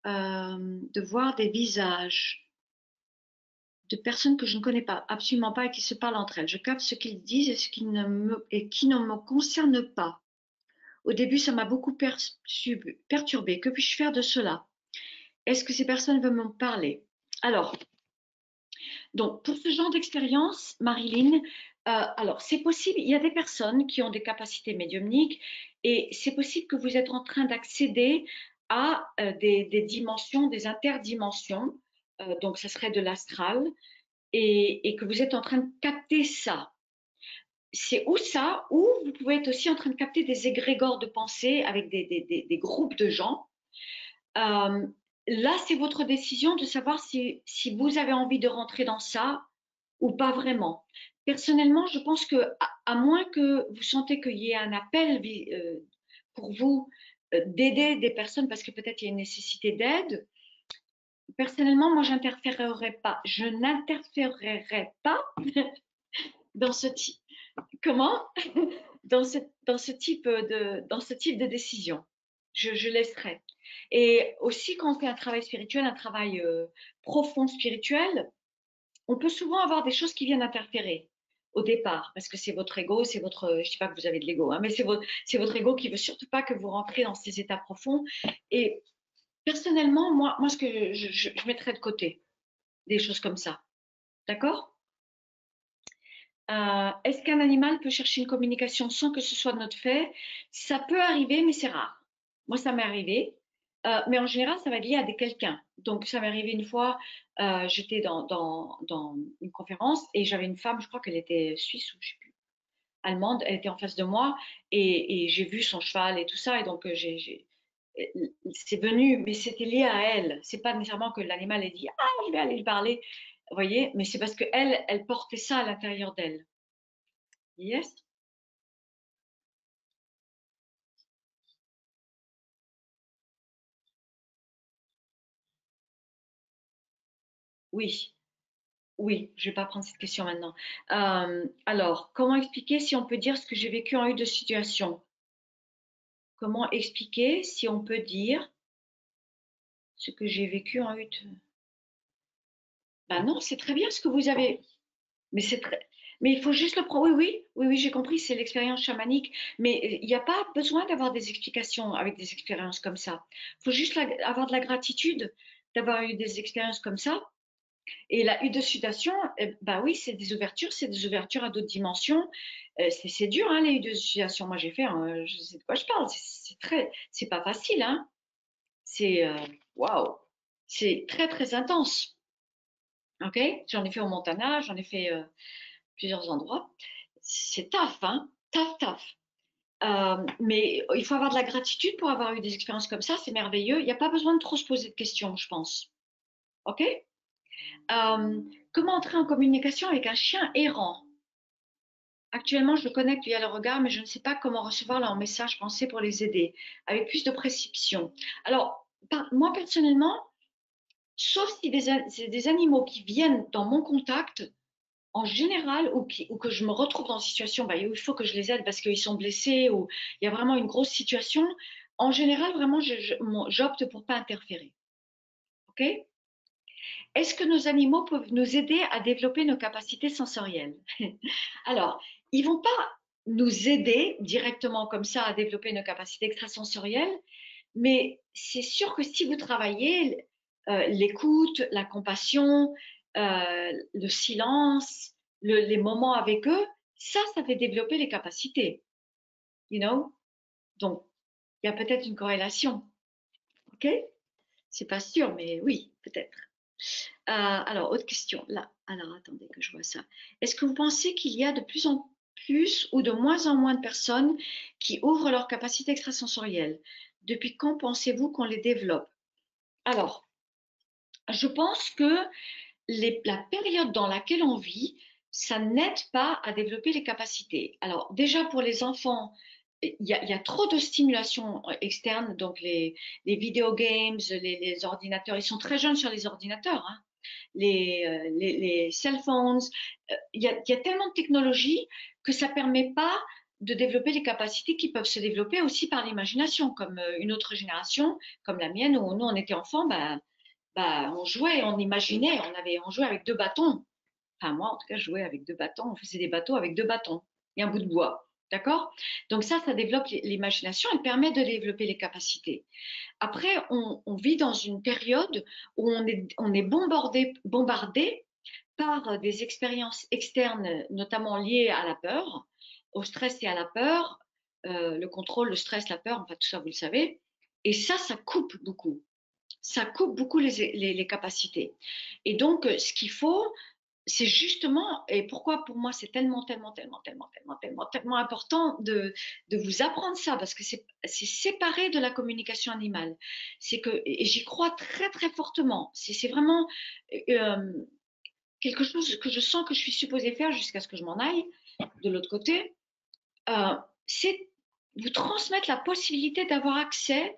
euh, de voir des visages de personnes que je ne connais pas, absolument pas, et qui se parlent entre elles. Je capte ce qu'ils disent et ce qui ne me, me concerne pas. Au début, ça m'a beaucoup perturbé. Que puis-je faire de cela? Est-ce que ces personnes veulent m'en parler? Alors, Donc, pour ce genre d'expérience, Marilyn, euh, alors c'est possible, il y a des personnes qui ont des capacités médiumniques et c'est possible que vous êtes en train d'accéder à euh, des, dimensions, des interdimensions, euh, donc ça serait de l'astral, et, que vous êtes en train de capter ça. C'est ou ça, ou vous pouvez être aussi en train de capter des égrégores de pensée avec des, groupes de gens. Euh, là, c'est votre décision de savoir si, vous avez envie de rentrer dans ça ou pas vraiment. Personnellement, je pense que, à, moins que vous sentez qu'il y ait un appel euh, pour vous d'aider des personnes parce que peut-être il y a une nécessité d'aide, personnellement, moi, j'interférerai pas. Je n'interférerai pas dans ce type. Comment? Dans dans ce type de dans ce type de décision. Je, je laisserai. Et aussi, quand on fait un travail spirituel, un travail euh, profond spirituel, on peut souvent avoir des choses qui viennent interférer au départ, parce que c'est votre ego, c'est votre, je dis pas que vous avez de l'ego, hein, mais c'est votre, c'est votre ego qui veut surtout pas que vous rentrez dans ces états profonds. Et personnellement, moi, moi, ce que je, mettrais de côté, des choses comme ça, d'accord? Euh, Est-ce qu'un animal peut chercher une communication sans que ce soit de notre fait? Ça peut arriver, mais c'est rare. Moi, ça m'est arrivé. Euh, mais en général, ça va lier à des quelqu'un. Donc, ça m'est arrivé une fois, euh, j'étais dans, dans, dans, une conférence et j'avais une femme, je crois qu'elle était suisse ou je sais plus, allemande, elle était en face de moi et, et j'ai vu son cheval et tout ça. Et donc, j'ai, c'est venu, mais c'était lié à elle. C'est pas nécessairement que l'animal ait dit Ah, je vais aller lui parler. Vous voyez, mais c'est parce qu'elle, elle portait ça à l'intérieur d'elle. Yes? Oui, oui, je vais pas prendre cette question maintenant. Euh, alors, comment expliquer si on peut dire ce que j'ai vécu en eu de situation Comment expliquer si on peut dire ce que j'ai vécu en de... Ben non, c'est très bien ce que vous avez. Mais c'est très... Mais il faut juste le prendre. Oui, oui, oui, oui, j'ai compris, c'est l'expérience chamanique. Mais il n'y a pas besoin d'avoir des explications avec des expériences comme ça. Il faut juste avoir de la gratitude d'avoir eu des expériences comme ça et la U de sudation, bah oui, c'est des ouvertures, c'est des ouvertures à d'autres dimensions. Euh, c'est dur, hein, les U de sudation. Moi, j'ai fait, je sais de quoi je parle. C'est très, c'est pas facile, hein. C'est, euh, waouh, c'est très très intense. Ok, j'en ai fait au Montana, j'en ai fait euh, plusieurs endroits. C'est taf, hein, taf, taf. mais il faut avoir de la gratitude pour avoir eu des expériences comme ça, c'est merveilleux. Il n'y a pas besoin de trop se poser de questions, je pense. OK? Euh, comment entrer en communication avec un chien errant? Actuellement, je le connecte via le regard, mais je ne sais pas comment recevoir leur message pensé pour les aider, avec plus de précipitation. Alors, moi personnellement, sauf si c'est des animaux qui viennent dans mon contact, en général, ou, que je me retrouve dans une situation bah, où il faut que je les aide parce qu'ils sont blessés, ou il y a vraiment une grosse situation, en général, vraiment, j'opte pour pas interférer. OK? Est-ce que nos animaux peuvent nous aider à développer nos capacités sensorielles? Alors, ils vont pas nous aider directement comme ça à développer nos capacités extrasensorielles, mais c'est sûr que si vous travaillez euh, l'écoute, la compassion, euh, le silence, les moments avec eux, ça, ça fait développer les capacités. You know? Donc, il y a peut-être une corrélation. OK? C'est pas sûr, mais oui, peut-être. Euh, alors, autre question. Là, alors attendez que je vois ça. Est-ce que vous pensez qu'il y a de plus en plus ou de moins en moins de personnes qui ouvrent leurs capacités extrasensorielles Depuis quand pensez-vous qu'on les développe? Alors, je pense que la période dans laquelle on vit, ça n'aide pas à développer les capacités. Alors, déjà pour les enfants, il y, a, trop de stimulation externe, donc les, les video games, les, ordinateurs, ils sont très jeunes sur les ordinateurs, hein. les, euh, les, les, cell phones, euh, il y, a, tellement de technologies que ça permet pas de développer les capacités qui peuvent se développer aussi par l'imagination, comme euh, une autre génération, comme la mienne, où nous on était enfants, bah, bah, on jouait, on imaginait, on on jouait avec deux bâtons. Enfin moi en tout cas, je jouais avec deux bâtons, on faisait des bateaux avec deux bâtons et un bout de bois. D'accord? Donc ça, ça développe l'imagination et permet de développer les capacités. Après, on, vit dans une période où on est, bombardé, par des expériences externes, notamment liées à la peur, au stress et à la peur, euh, le contrôle, le stress, la peur, enfin tout ça, vous le savez. Et ça, ça coupe beaucoup. Ça coupe beaucoup les, capacités. Et donc, ce qu'il faut, c'est justement, et pourquoi pour moi c'est tellement, tellement, tellement, tellement, tellement, tellement, tellement important de, de vous apprendre ça, parce que c'est séparé de la communication animale. C'est que, et j'y crois très, très fortement. C'est vraiment euh, quelque chose que je sens que je suis supposée faire jusqu'à ce que je m'en aille de l'autre côté. Euh, c'est vous transmettre la possibilité d'avoir accès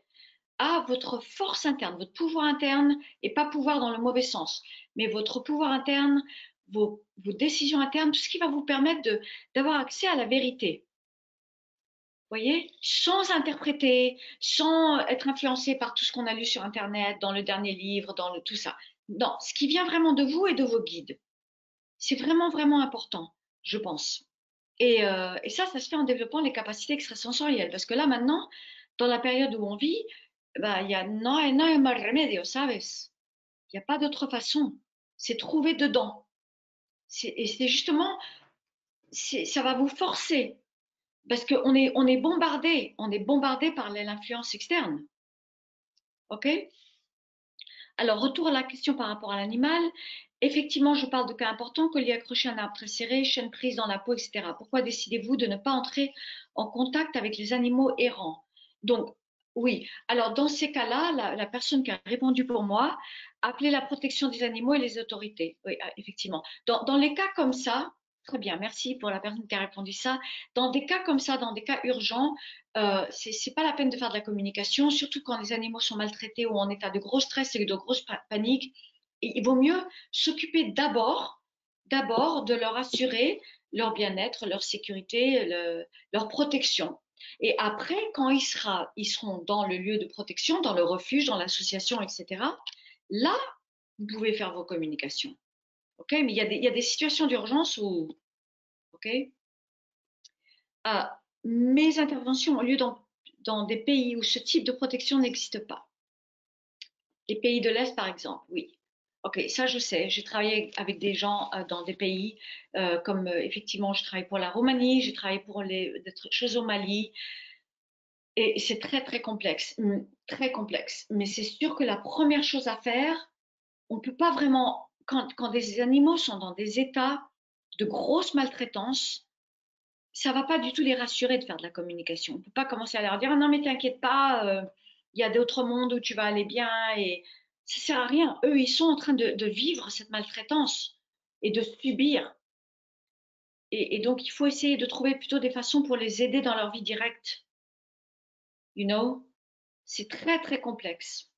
à votre force interne, votre pouvoir interne, et pas pouvoir dans le mauvais sens, mais votre pouvoir interne, vos, décisions internes, tout ce qui va vous permettre d'avoir accès à la vérité. Voyez Sans interpréter, sans être influencé par tout ce qu'on a lu sur Internet, dans le dernier livre, dans tout ça. Non, ce qui vient vraiment de vous et de vos guides. C'est vraiment, vraiment important, je pense. Et, euh, et, ça, ça se fait en développant les capacités extrasensorielles. Parce que là, maintenant, dans la période où on vit, bah, il a no, no Il n'y a pas d'autre façon. C'est trouver dedans. Et c'est justement, ça va vous forcer. Parce qu'on est, on est bombardé, on est bombardé par l'influence externe. OK? Alors, retour à la question par rapport à l'animal. Effectivement, je parle de cas importants, collier accroché à un arbre très serré, chaîne prise dans la peau, etc. Pourquoi décidez-vous de ne pas entrer en contact avec les animaux errants? Oui. Alors, dans ces cas-là, la, personne qui a répondu pour moi, appelez la protection des animaux et les autorités. Oui, ah, effectivement. Dans, les cas comme ça, très bien, merci pour la personne qui a répondu ça. Dans des cas comme ça, dans des cas urgents, euh, c'est pas la peine de faire de la communication, surtout quand les animaux sont maltraités ou en état de gros stress et de grosse panique. il vaut mieux s'occuper d'abord de leur assurer leur bien-être, leur sécurité, leur protection. Et après, quand ils, seront dans le lieu de protection, dans le refuge, dans l'association, etc., là, vous pouvez faire vos communications. OK? Mais il y, a des, situations d'urgence où. OK? Ah, Mes interventions ont lieu dans des pays où ce type de protection n'existe pas. Les pays de l'Est, par exemple, oui. Ok, ça je sais. J'ai travaillé avec des gens euh, dans des pays euh, comme euh, effectivement, je travaille pour la Roumanie, j'ai travaillé pour les choses au Mali, et c'est très très complexe, très complexe. Mais c'est sûr que la première chose à faire, on ne peut pas vraiment quand, quand des animaux sont dans des états de grosse maltraitance, ça va pas du tout les rassurer de faire de la communication. On peut pas commencer à leur dire non mais t'inquiète pas, il y a d'autres mondes où tu vas aller bien et ça sert à rien. Eux, ils sont en train de, vivre cette maltraitance et de subir. Et, donc, il faut essayer de trouver plutôt des façons pour les aider dans leur vie directe. You know, c'est très très complexe.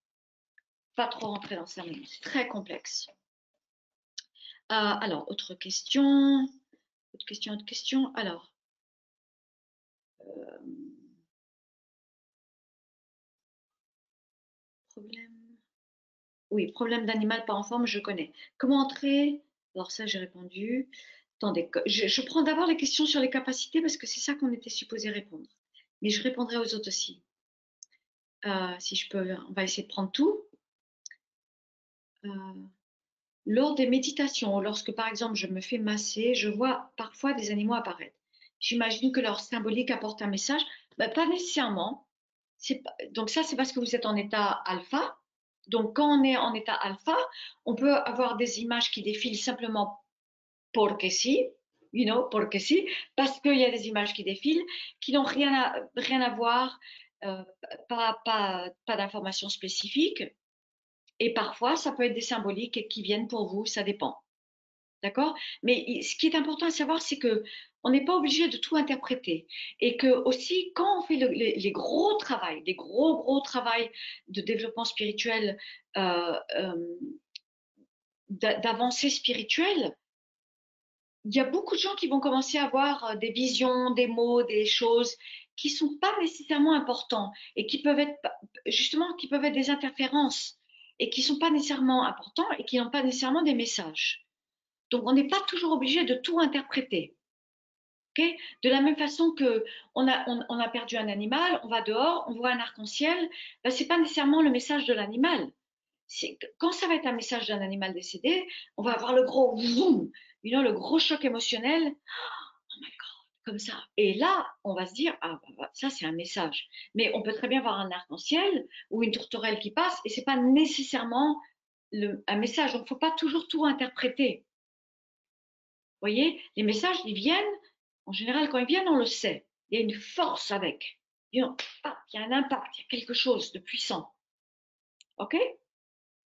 Pas trop rentrer dans ça, mais c'est très complexe. Euh, alors, autre question, autre question, autre question. Alors, euh, problème. Oui, problème d'animal pas en forme, je connais. Comment entrer? Alors ça, j'ai répondu. Attendez, je, prends d'abord les questions sur les capacités parce que c'est ça qu'on était supposé répondre. Mais je répondrai aux autres aussi. Euh, si je peux, on va essayer de prendre tout. Euh, lors des méditations, lorsque par exemple je me fais masser, je vois parfois des animaux apparaître. J'imagine que leur symbolique apporte un message. Ben, pas nécessairement. donc ça, c'est parce que vous êtes en état alpha. Donc, quand on est en état alpha, on peut avoir des images qui défilent simplement porque si, you know, si, parce qu'il y a des images qui défilent qui n'ont rien à, rien à voir, euh, pas, pas, pas d'informations spécifiques. Et parfois, ça peut être des symboliques qui viennent pour vous, ça dépend. D'accord? Mais ce qui est important à savoir, c'est que on n'est pas obligé de tout interpréter. Et que aussi, quand on fait les, gros travaux, des gros, gros travaux de développement spirituel, euh, euh, d'avancée spirituelle, il y a beaucoup de gens qui vont commencer à avoir euh, des visions, des mots, des choses qui sont pas nécessairement importants et qui peuvent être justement qui peuvent être des interférences et qui sont pas nécessairement importants et qui n'ont pas nécessairement des messages. Donc on n'est pas toujours obligé de tout interpréter de la même façon que on a, on, a, perdu un animal, on va dehors, on voit un arc-en-ciel, ben, ce n'est pas nécessairement le message de l'animal. quand ça va être un message d'un animal décédé, on va avoir le gros le gros choc émotionnel. Oh my God, comme ça. Et là, on va se dire, ah, bah, bah, ça c'est un message. Mais on peut très bien voir un arc-en-ciel ou une tourterelle qui passe et c'est pas nécessairement un message. Donc, faut pas toujours tout interpréter. Voyez, les messages, ils viennent, en général, quand ils viennent, on le sait. Il y a une force avec. Il y a un impact, il y a quelque chose de puissant. OK?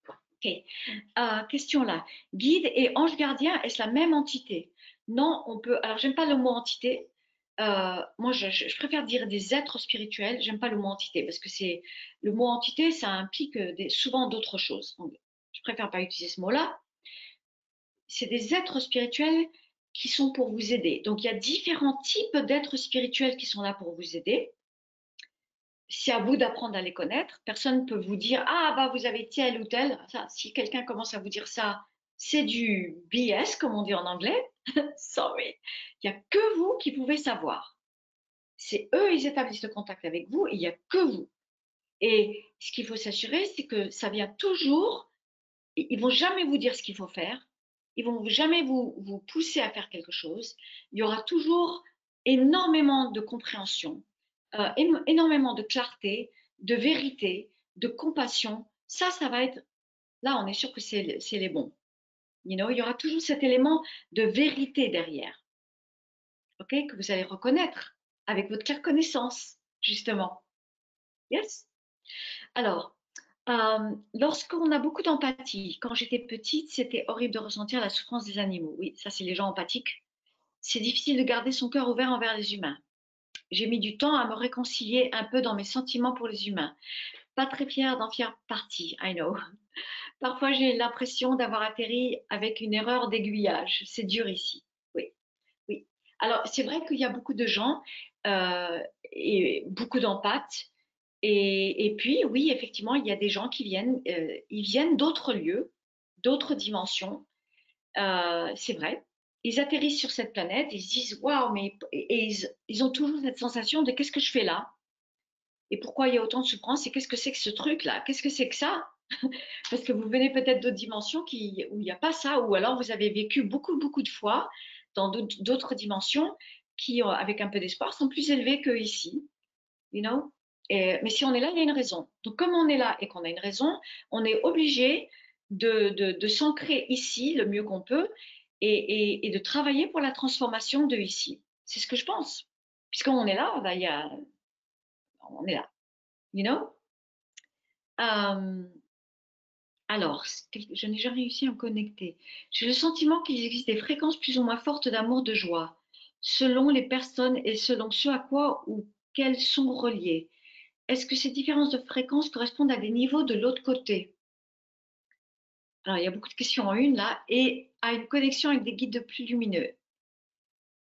Ok. Euh, question là. Guide et ange gardien, est-ce la même entité? Non, on peut. Alors, j'aime pas le mot entité. Euh, moi, je, préfère dire des êtres spirituels. J'aime pas le mot entité parce que c'est le mot entité, ça implique souvent d'autres choses. Donc, je préfère pas utiliser ce mot-là. C'est des êtres spirituels qui sont pour vous aider. Donc, il y a différents types d'êtres spirituels qui sont là pour vous aider c'est à vous d'apprendre à les connaître. Personne ne peut vous dire ah bah vous avez tel ou tel. Si quelqu'un commence à vous dire ça, c'est du BS comme on dit en anglais. Sorry. Il n'y a que vous qui pouvez savoir. C'est eux, ils établissent le contact avec vous il n'y a que vous. Et ce qu'il faut s'assurer, c'est que ça vient toujours. Ils vont jamais vous dire ce qu'il faut faire. Ils vont jamais vous, pousser à faire quelque chose. Il y aura toujours énormément de compréhension, euh, énormément de clarté, de vérité, de compassion. Ça, ça va être, là, on est sûr que c'est les bons. You know, il y aura toujours cet élément de vérité derrière. OK, que vous allez reconnaître avec votre claire connaissance, justement. Yes? Alors, euh, lorsqu'on a beaucoup d'empathie, quand j'étais petite, c'était horrible de ressentir la souffrance des animaux. Oui, ça, c'est les gens empathiques. C'est difficile de garder son cœur ouvert envers les humains. J'ai mis du temps à me réconcilier un peu dans mes sentiments pour les humains. Pas très fière d'en faire partie, I know. Parfois, j'ai l'impression d'avoir atterri avec une erreur d'aiguillage. C'est dur ici. Oui, oui. Alors, c'est vrai qu'il y a beaucoup de gens euh, et beaucoup d'empathes. Et, puis, oui, effectivement, il y a des gens qui viennent, euh, ils viennent d'autres lieux, d'autres dimensions. Euh, c'est vrai. Ils atterrissent sur cette planète, ils se disent waouh, mais et ils, ont toujours cette sensation de qu'est-ce que je fais là? Et pourquoi il y a autant de souffrance? Et qu'est-ce que c'est que ce truc-là Qu'est-ce que c'est que ça? Parce que vous venez peut-être d'autres dimensions où il n'y a pas ça, ou alors vous avez vécu beaucoup, beaucoup de fois dans d'autres dimensions qui, avec un peu d'espoir, sont plus élevées que ici. You know? Mais si on est là, il y a une raison. Donc, comme on est là et qu'on a une raison, on est obligé de, s'ancrer ici le mieux qu'on peut et, de travailler pour la transformation de ici. C'est ce que je pense. Puisqu'on est là, bah, y on est là. You know? alors, je n'ai jamais réussi à me connecter. J'ai le sentiment qu'il existe des fréquences plus ou moins fortes d'amour, de joie, selon les personnes et selon ce à quoi ou qu'elles sont reliées. Est-ce que ces différences de fréquences correspondent à des niveaux de l'autre côté? Alors, il y a beaucoup de questions en une là, et à une connexion avec des guides de plus lumineux.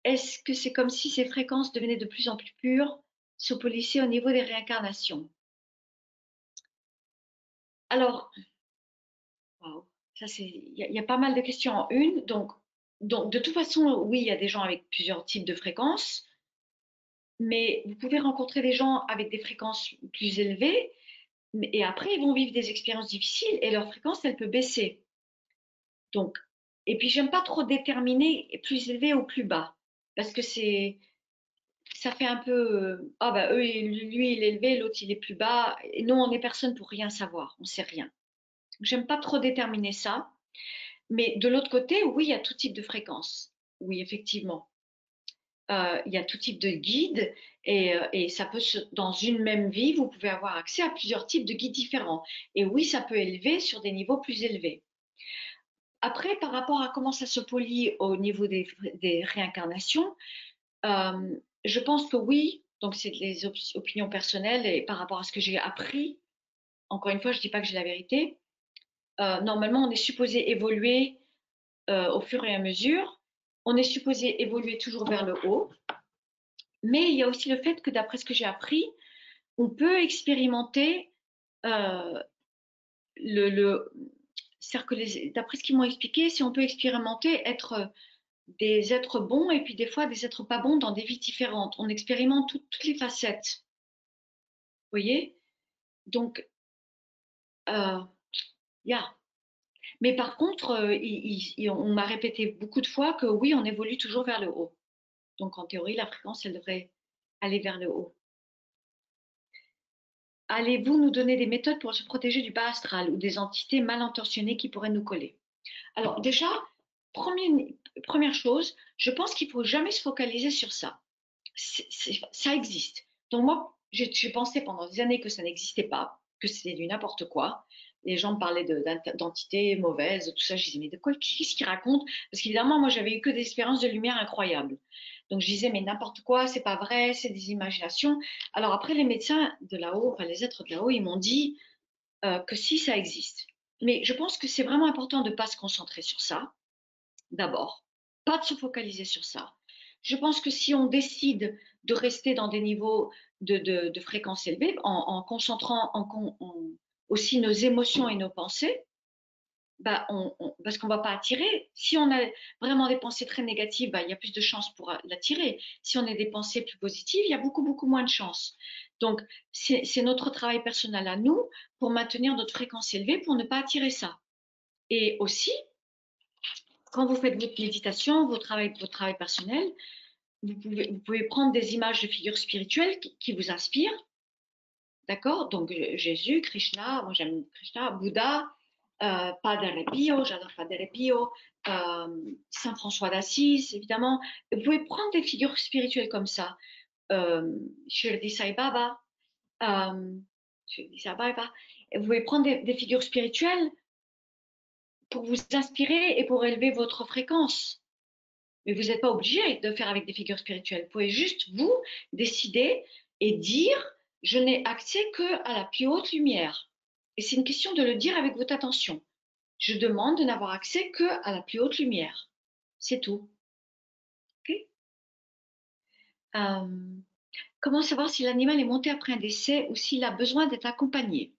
Est-ce que c'est comme si ces fréquences devenaient de plus en plus pures, se polissaient au niveau des réincarnations? Alors, ça c'est, il y, a pas mal de questions en une. Donc, de toute façon, oui, il y a des gens avec plusieurs types de fréquences, mais vous pouvez rencontrer des gens avec des fréquences plus élevées et après, ils vont vivre des expériences difficiles et leur fréquence, elle peut baisser. Donc, et puis, j'aime pas trop déterminer plus élevé ou plus bas parce que c'est, ça fait un peu, euh, ah bah eux, lui, il est élevé, l'autre, il est plus bas. Et nous, on n'est personne pour rien savoir, on sait rien. J'aime pas trop déterminer ça. Mais de l'autre côté, oui, il y a tout type de fréquence. Oui, effectivement. Euh, il y a tout type de guides et, euh, ça peut, dans une même vie, vous pouvez avoir accès à plusieurs types de guides différents. Et oui, ça peut élever sur des niveaux plus élevés. Après, par rapport à comment ça se polie au niveau des, réincarnations, euh, je pense que oui, donc c'est les opinions personnelles et par rapport à ce que j'ai appris. Encore une fois, je ne dis pas que j'ai la vérité. Normalement, on est supposé évoluer au fur et à mesure on est supposé évoluer toujours vers le haut. Mais il y a aussi le fait que d'après ce que j'ai appris, on peut expérimenter euh, le, le d'après ce qu'ils m'ont expliqué, si on peut expérimenter être des êtres bons et puis des fois des êtres pas bons dans des vies différentes. On expérimente toutes les facettes. Vous voyez? Donc, euh, Yeah. Mais par contre, euh, on m'a répété beaucoup de fois que oui, on évolue toujours vers le haut. Donc en théorie, la fréquence, elle devrait aller vers le haut. Allez-vous nous donner des méthodes pour se protéger du bas astral ou des entités mal intentionnées qui pourraient nous coller? Alors déjà, première chose, je pense qu'il faut jamais se focaliser sur ça. ça existe. Donc moi, j'ai pensé pendant des années que ça n'existait pas, que c'était du n'importe quoi. Les gens me parlaient d'entités mauvaises, tout ça. Je disais, mais de quoi, qu'est-ce qu'ils racontent? Parce qu'évidemment, moi, j'avais eu que des expériences de lumière incroyables. Donc, je disais, mais n'importe quoi, c'est pas vrai, c'est des imaginations. Alors après, les médecins de là-haut, enfin, les êtres de là-haut, ils m'ont dit euh, que si ça existe. Mais je pense que c'est vraiment important de ne pas se concentrer sur ça, d'abord. Pas de se focaliser sur ça. Je pense que si on décide de rester dans des niveaux de, de, fréquence élevée, en, concentrant en, aussi nos émotions et nos pensées, bah parce qu'on ne va pas attirer. Si on a vraiment des pensées très négatives, bah, il y a plus de chances pour l'attirer. Si on a des pensées plus positives, il y a beaucoup, beaucoup moins de chances. Donc, c'est notre travail personnel à nous pour maintenir notre fréquence élevée, pour ne pas attirer ça. Et aussi, quand vous faites votre méditation, votre travail, votre travail personnel, vous pouvez prendre des images de figures spirituelles qui, vous inspirent. D'accord? Donc, Jésus, Krishna, moi j'aime Krishna, Bouddha, euh, Padre Pio, j'adore Padre Pio, euh, Saint François d'Assise, évidemment. Vous pouvez prendre des figures spirituelles comme ça. Euh, Shirdi Sai Baba, euh, Sai Baba. Vous pouvez prendre des, des figures spirituelles pour vous inspirer et pour élever votre fréquence. Mais vous n'êtes pas obligé de faire avec des figures spirituelles. Vous pouvez juste vous décider et dire je n'ai accès que à la plus haute lumière. Et c'est une question de le dire avec votre attention. Je demande de n'avoir accès que à la plus haute lumière. C'est tout. Euh, comment savoir si l'animal est monté après un décès ou s'il a besoin d'être accompagné?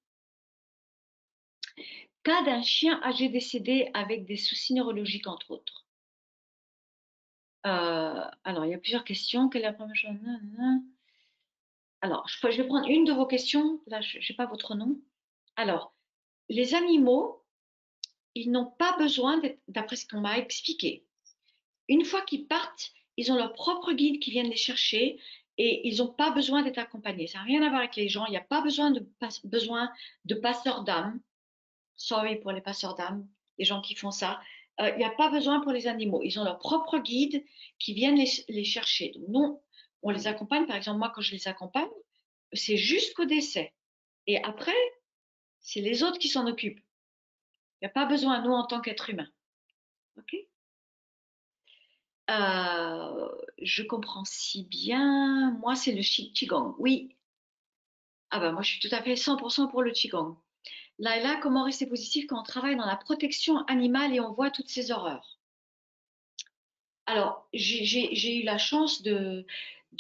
Cas d'un chien âgé décédé avec des soucis neurologiques, entre autres. Euh, alors, il y a plusieurs questions. Quelle est la première chose? Alors, je, vais prendre une de vos questions. Là, je n'ai pas votre nom. Alors, les animaux, ils n'ont pas besoin, d'après ce qu'on m'a expliqué, une fois qu'ils partent, ils ont leur propre guide qui viennent les chercher et ils n'ont pas besoin d'être accompagnés. Ça n'a rien à voir avec les gens. Il n'y a pas besoin de, besoin de passeurs d'âme sorry pour les passeurs d'âme, les gens qui font ça. Euh, il n'y a pas besoin pour les animaux. Ils ont leur propre guide qui viennent les, chercher. Donc, nous, on les accompagne. Par exemple, moi, quand je les accompagne, c'est jusqu'au décès. Et après, c'est les autres qui s'en occupent. Il n'y a pas besoin, nous, en tant qu'êtres humains. OK? Euh, je comprends si bien. Moi, c'est le Qigong. Oui. Ah ben, moi, je suis tout à fait 100% pour le Qigong. Laila, comment rester positif quand on travaille dans la protection animale et on voit toutes ces horreurs? Alors, j'ai eu la chance de,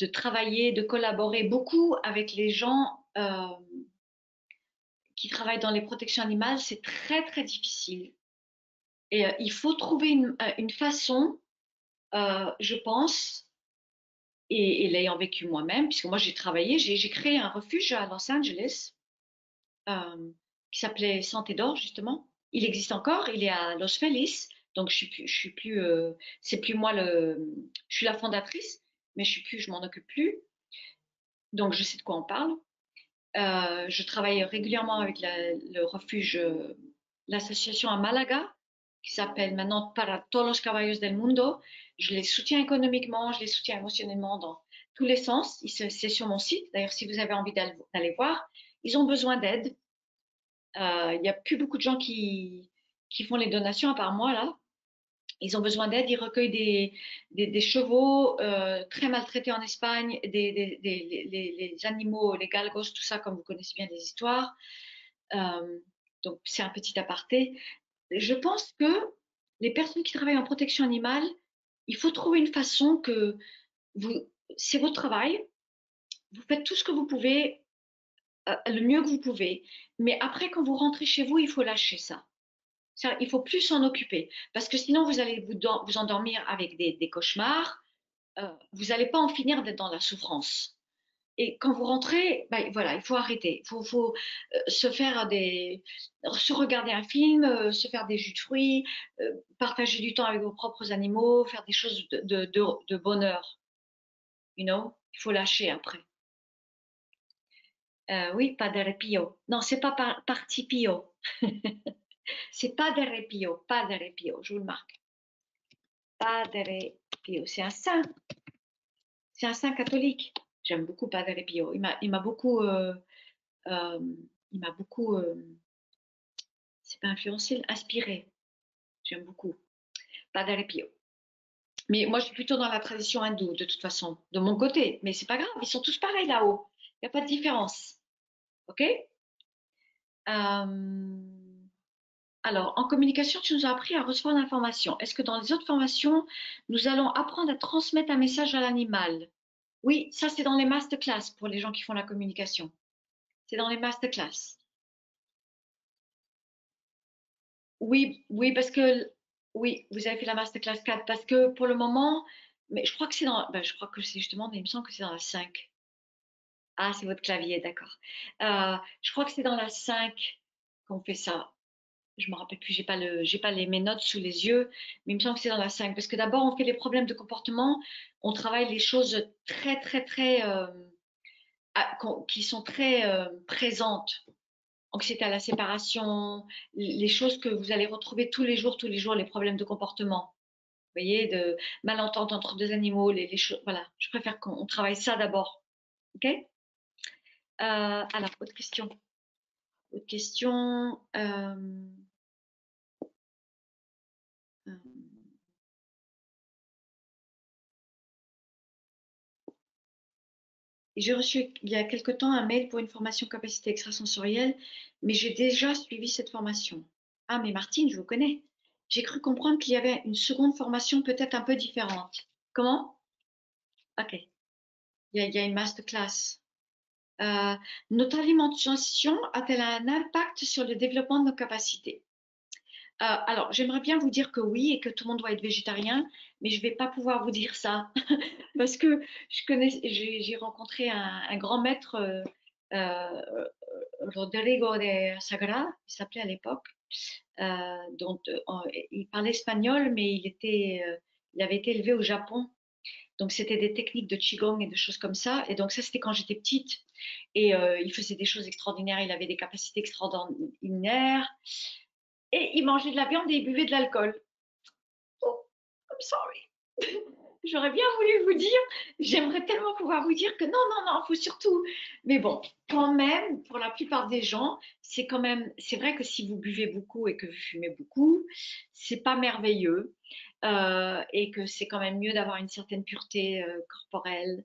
travailler, de collaborer beaucoup avec les gens euh, qui travaillent dans les protections animales. C'est très, très difficile. Et euh, il faut trouver une, euh, façon, je pense, et, l'ayant vécu moi-même, puisque moi j'ai travaillé, j'ai créé un refuge à Los Angeles qui s'appelait Santé d'Or, justement. Il existe encore, il est à Los Feliz. Donc, je suis suis plus, c'est plus moi le, je suis la fondatrice, mais je suis plus, je m'en occupe plus. Donc, je sais de quoi on parle. Euh, je travaille régulièrement avec le refuge, euh, l'association à Malaga, qui s'appelle maintenant Para Todos los Caballos del Mundo. Je les soutiens économiquement, je les soutiens émotionnellement dans tous les sens. C'est sur mon site. D'ailleurs, si vous avez envie d'aller voir, ils ont besoin d'aide. Euh, il n'y a plus beaucoup de gens qui, qui font les donations à part moi là. Ils ont besoin d'aide, ils recueillent des, chevaux euh, très maltraités en Espagne, des, les, animaux, les galgos, tout ça, comme vous connaissez bien des histoires. Euh, donc, c'est un petit aparté. Je pense que les personnes qui travaillent en protection animale, il faut trouver une façon que c'est votre travail, vous faites tout ce que vous pouvez euh, le mieux que vous pouvez. Mais après, quand vous rentrez chez vous, il faut lâcher ça. Il faut plus s'en occuper. Parce que sinon, vous allez vous, vous endormir avec des, cauchemars. Euh, vous n'allez pas en finir d'être dans la souffrance. Et quand vous rentrez, ben, voilà, il faut arrêter. Il faut, faut euh, se faire des, se regarder un film, euh, se faire des jus de fruits, partager du temps avec vos propres animaux, faire des choses de, de, de, de bonheur. You know, il faut lâcher après. Oui, Padre Pio. Non, c'est pas par, Parti Pio. c'est Padre Pio, Padre Pio, je vous le marque. Padre Pio, c'est un saint. C'est un saint catholique. J'aime beaucoup Padre Pio. Il m'a, il m'a beaucoup, euh, euh, il m'a beaucoup, euh, c'est pas influencé, inspiré. J'aime beaucoup Padre Pio. Mais moi, je suis plutôt dans la tradition hindoue, de toute façon, de mon côté. Mais c'est pas grave, ils sont tous pareils là-haut. Il n'y a pas de différence. OK? Alors, en communication, tu nous as appris à recevoir l'information. Est-ce que dans les autres formations, nous allons apprendre à transmettre un message à l'animal? Oui, ça c'est dans les masterclass pour les gens qui font la communication. C'est dans les masterclass. Oui, oui, parce que oui, vous avez fait la masterclass 4 parce que pour le moment, mais je crois que c'est dans, ben, je crois que c'est justement, mais il me semble que c'est dans la 5. Ah, c'est votre clavier, d'accord. Euh, je crois que c'est dans la 5 qu'on fait ça. Je me rappelle plus, j'ai pas pas les, mes notes sous les yeux, mais il me semble que c'est dans la 5. Parce que d'abord, on fait les problèmes de comportement, on travaille les choses très, très, très, euh, qui sont très euh, présentes. Anxiété à la séparation, les choses que vous allez retrouver tous les jours, tous les jours, les problèmes de comportement. Vous voyez, de malentente entre deux animaux, les, les choses. Voilà, je préfère qu'on travaille ça d'abord. OK? Euh, alors, autre question. Autre question. J'ai reçu il y a quelque temps un mail pour une formation capacité extrasensorielle, mais j'ai déjà suivi cette formation. Ah, mais Martine, je vous connais. J'ai cru comprendre qu'il y avait une seconde formation peut-être un peu différente. Comment? Ok. Il y a, il y a une masterclass. Euh, notre alimentation a-t-elle un impact sur le développement de nos capacités? Euh, alors, j'aimerais bien vous dire que oui et que tout le monde doit être végétarien, mais je ne vais pas pouvoir vous dire ça parce que je connais, j'ai rencontré un, grand maître, euh, euh, Rodrigo de Sagra, il s'appelait à l'époque, dont il parlait espagnol, mais il était, il avait été élevé au Japon. Donc, c'était des techniques de Qigong et de choses comme ça. Et donc, ça, c'était quand j'étais petite. Et il faisait des choses extraordinaires. Il avait des capacités extraordinaires. Et il mangeait de la viande et il buvait de l'alcool. Oh, I'm sorry. J'aurais bien voulu vous dire, j'aimerais tellement pouvoir vous dire que non, non, non, il faut surtout. Mais bon, quand même, pour la plupart des gens, c'est quand même, c'est vrai que si vous buvez beaucoup et que vous fumez beaucoup, c'est pas merveilleux euh, et que c'est quand même mieux d'avoir une certaine pureté euh, corporelle.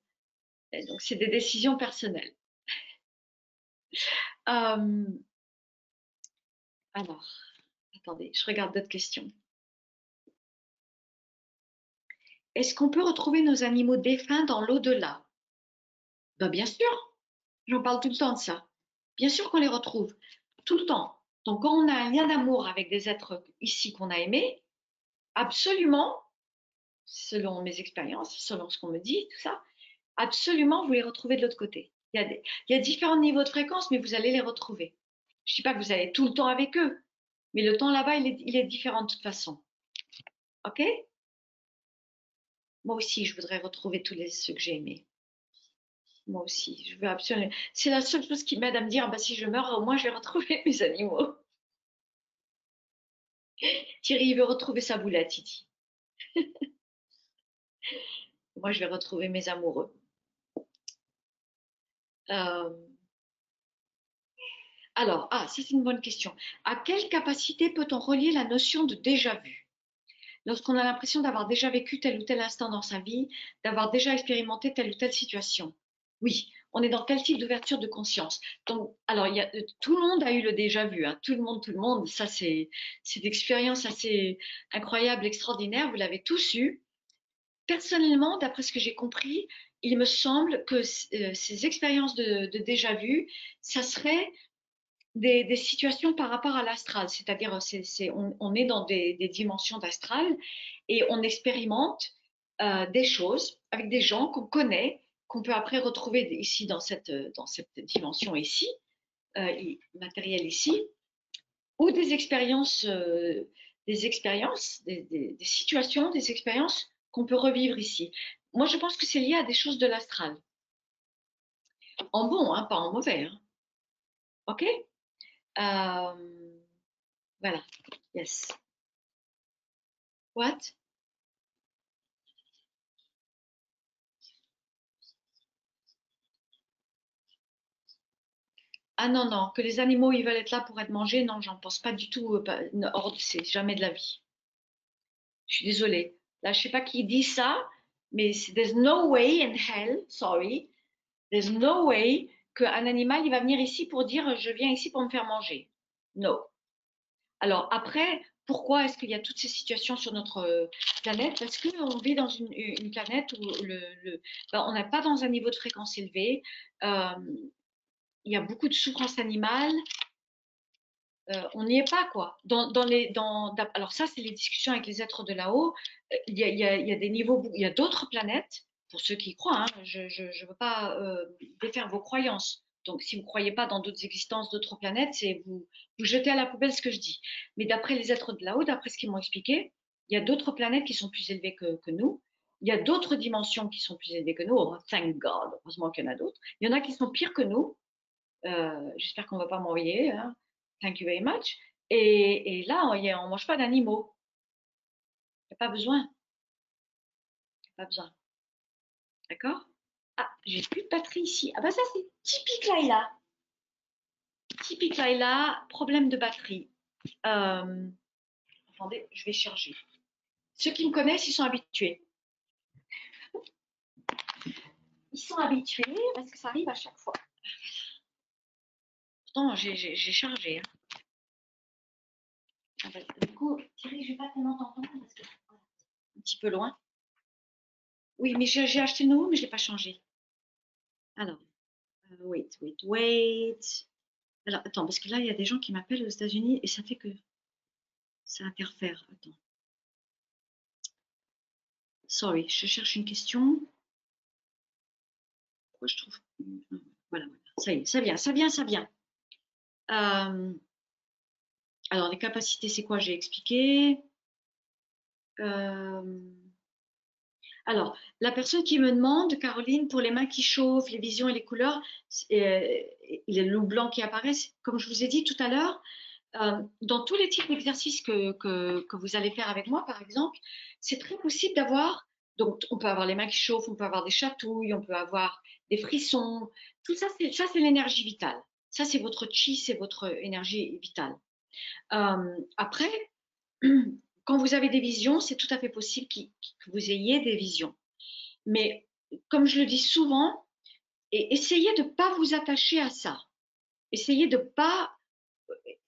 Donc, c'est des décisions personnelles. Euh, alors, attendez, je regarde d'autres questions. Est-ce qu'on peut retrouver nos animaux défunts dans l'au-delà? Ben, Bien sûr, j'en parle tout le temps de ça. Bien sûr qu'on les retrouve, tout le temps. Donc quand on a un lien d'amour avec des êtres ici qu'on a aimés, absolument, selon mes expériences, selon ce qu'on me dit, tout ça, absolument, vous les retrouvez de l'autre côté. Il y, a différents niveaux de fréquence, mais vous allez les retrouver. Je ne dis pas que vous allez tout le temps avec eux, mais le temps là-bas, il est, différent de toute façon. OK? Moi aussi, je voudrais retrouver tous les, ceux que j'ai aimés. Moi aussi, je veux absolument. C'est la seule chose qui m'aide à me dire, bah, si je meurs, au moins je vais retrouver mes animaux. Thierry, il veut retrouver sa boulette, il dit. Moi, je vais retrouver mes amoureux. Euh, Alors, ah, c'est une bonne question. À quelle capacité peut-on relier la notion de déjà vu? Lorsqu'on a l'impression d'avoir déjà vécu tel ou tel instant dans sa vie, d'avoir déjà expérimenté telle ou telle situation. Oui, on est dans quel type d'ouverture de conscience? Donc, alors, a, tout le monde a eu le déjà vu, hein. Tout le monde, tout le monde. Ça, c'est, une expérience assez incroyable, extraordinaire. Vous l'avez tous eu. Personnellement, d'après ce que j'ai compris, il me semble que euh, ces expériences de, de déjà vu, ça serait des, situations par rapport à l'astral, c'est-à-dire c'est, c'est, on, est dans des, dimensions d'astral et on expérimente euh, des choses avec des gens qu'on connaît, qu'on peut après retrouver ici dans cette, dans cette dimension ici, euh, matérielle ici, ou des expériences, euh, des expériences, des, situations, des expériences qu'on peut revivre ici. Moi, je pense que c'est lié à des choses de l'astral. En bon, hein, pas en mauvais. Hein. OK? Voilà. Yes. What? Ah non, non, que les animaux, ils veulent être là pour être mangés, non, j'en pense pas du tout. Euh, hors c'est jamais de la vie. Je suis désolée. Là, je sais pas qui dit ça, mais there's no way in hell, sorry, there's no way qu'un animal, il va venir ici pour dire je viens ici pour me faire manger. No. Alors après, pourquoi est-ce qu'il y a toutes ces situations sur notre euh, planète? Parce qu'on vit dans une, planète où le, ben, on n'est pas dans un niveau de fréquence élevé. Euh, il y a beaucoup de souffrance animale. Euh, on n'y est pas, quoi. Dans, les, dans, alors ça, c'est les discussions avec les êtres de là-haut. Il y, des niveaux, il y a d'autres planètes, pour ceux qui croient. Hein, je ne veux pas euh, défaire vos croyances. Donc, si vous ne croyez pas dans d'autres existences, d'autres planètes, c'est vous, vous jetez à la poubelle ce que je dis. Mais d'après les êtres de là-haut, d'après ce qu'ils m'ont expliqué, il y a d'autres planètes qui sont plus élevées que, nous. Il y a d'autres dimensions qui sont plus élevées que nous. Oh, thank God, heureusement qu'il y en a d'autres. Il y en a qui sont pires que nous. Euh, j'espère qu'on ne va pas m'envoyer. Hein. Thank you very much. Et, là, on ne mange pas d'animaux. Il n'y a pas besoin. Il n'y a pas besoin. D'accord? Ah, j'ai plus de batterie ici. Ah bah ça, c'est typique Laila. Typique Laila, problème de batterie. Euh, attendez, je vais charger. Ceux qui me connaissent, ils sont habitués. Ils sont habitués parce que ça arrive à chaque fois. Pourtant, j'ai chargé. Hein. Ah bah, du coup, Thierry, je ne vais pas tellement t'entendre parce que un petit peu loin. Oui, mais j'ai acheté le nouveau, mais je ne l'ai pas changé. Alors, euh, wait, wait, wait. Alors, attends, parce que là, il y a des gens qui m'appellent aux États-Unis et ça fait que ça interfère. Attends. Sorry, je cherche une question. Pourquoi je trouve. Voilà, voilà. Ça y est, ça vient, ça vient, ça vient. Euh, alors, les capacités, c'est quoi? J'ai expliqué. Euh, alors, la personne qui me demande, Caroline, pour les mains qui chauffent, les visions et les couleurs, et, le loup blanc qui apparaît, comme je vous ai dit tout à l'heure, euh, dans tous les types d'exercices que, que, vous allez faire avec moi, par exemple, c'est très possible d'avoir, donc on peut avoir les mains qui chauffent, on peut avoir des chatouilles, on peut avoir des frissons, tout ça, c'est l'énergie vitale. Ça, c'est votre chi, c'est votre énergie vitale. Euh, après, quand vous avez des visions, c'est tout à fait possible que vous ayez des visions. Mais comme je le dis souvent, essayez de ne pas vous attacher à ça. Essayez de ne pas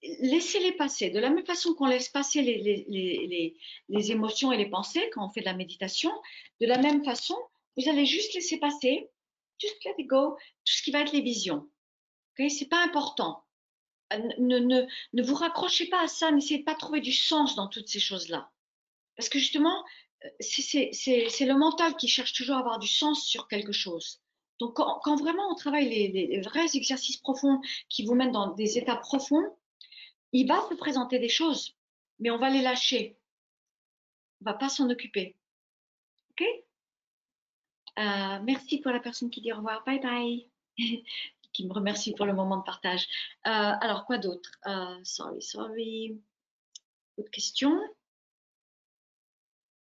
laisser les passer. De la même façon qu'on laisse passer les, émotions et les pensées quand on fait de la méditation, de la même façon, vous allez juste laisser passer, juste let it go, tout ce qui va être les visions. Okay c'est pas important. Euh, ne, ne, ne, vous raccrochez pas à ça, n'essayez pas de trouver du sens dans toutes ces choses-là. Parce que justement, euh, c'est le mental qui cherche toujours à avoir du sens sur quelque chose. Donc, quand, vraiment on travaille les, vrais exercices profonds qui vous mettent dans des états profonds, il va se présenter des choses, mais on va les lâcher. On va pas s'en occuper. OK? Euh, Merci pour la personne qui dit au revoir. Bye bye. qui me remercie pour le moment de partage. Euh, alors, quoi d'autre? Euh, Sorry, sorry. Autre question?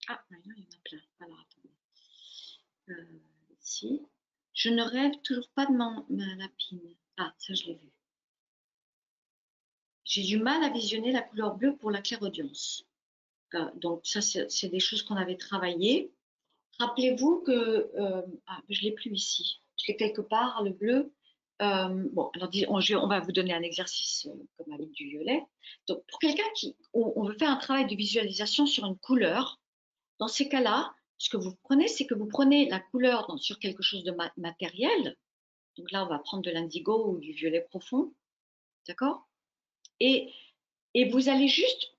Ah, il y en a plein. Alors, attendez. Euh, ici. Je ne rêve toujours pas de ma, ma lapine. Ah, ça, je l'ai vu. J'ai du mal à visionner la couleur bleue pour la claire-audience. donc, ça, c'est des choses qu'on avait travaillées. Rappelez-vous que, ah, je ne l'ai plus ici. Je l'ai quelque part, le bleu. Euh, bon, alors on, va vous donner un exercice euh, comme avec du violet. Donc, pour quelqu'un qui, on, veut faire un travail de visualisation sur une couleur, dans ces cas-là, ce que vous prenez, c'est que vous prenez la couleur sur quelque chose de matériel. Donc là, on va prendre de l'indigo ou du violet profond, d'accord? Et, et vous allez juste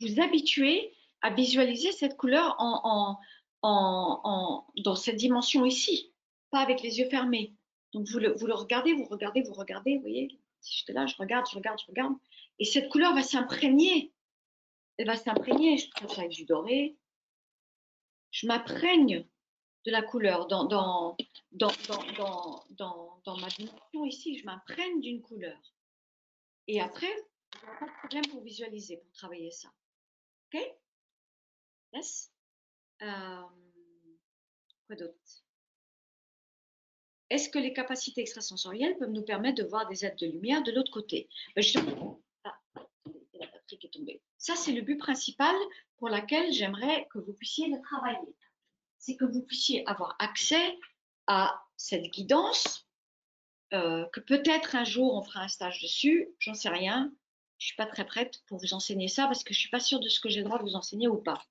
vous habituer à visualiser cette couleur en, dans cette dimension ici pas avec les yeux fermés. Donc vous le, regardez, vous regardez, vous regardez, vous voyez. Si j'étais là, je regarde, je regarde, je regarde. Et cette couleur va s'imprégner. Elle va s'imprégner. Je trouve ça avec du doré. Je m'imprègne de la couleur dans, dans, dans, dans, dans, dans ma dimension ici. Je m'imprègne d'une couleur. Et après, pas de problème pour visualiser, pour travailler ça. OK? Yes? Euh, Quoi d'autre? Est-ce que les capacités extrasensorielles peuvent nous permettre de voir des êtres de lumière de l'autre côté ben ah. Ça, c'est le but principal pour lequel j'aimerais que vous puissiez le travailler. C'est que vous puissiez avoir accès à cette guidance, euh, que peut-être un jour on fera un stage dessus, j'en sais rien. Je suis pas très prête pour vous enseigner ça parce que je suis pas sûre de ce que j'ai le droit de vous enseigner ou pas.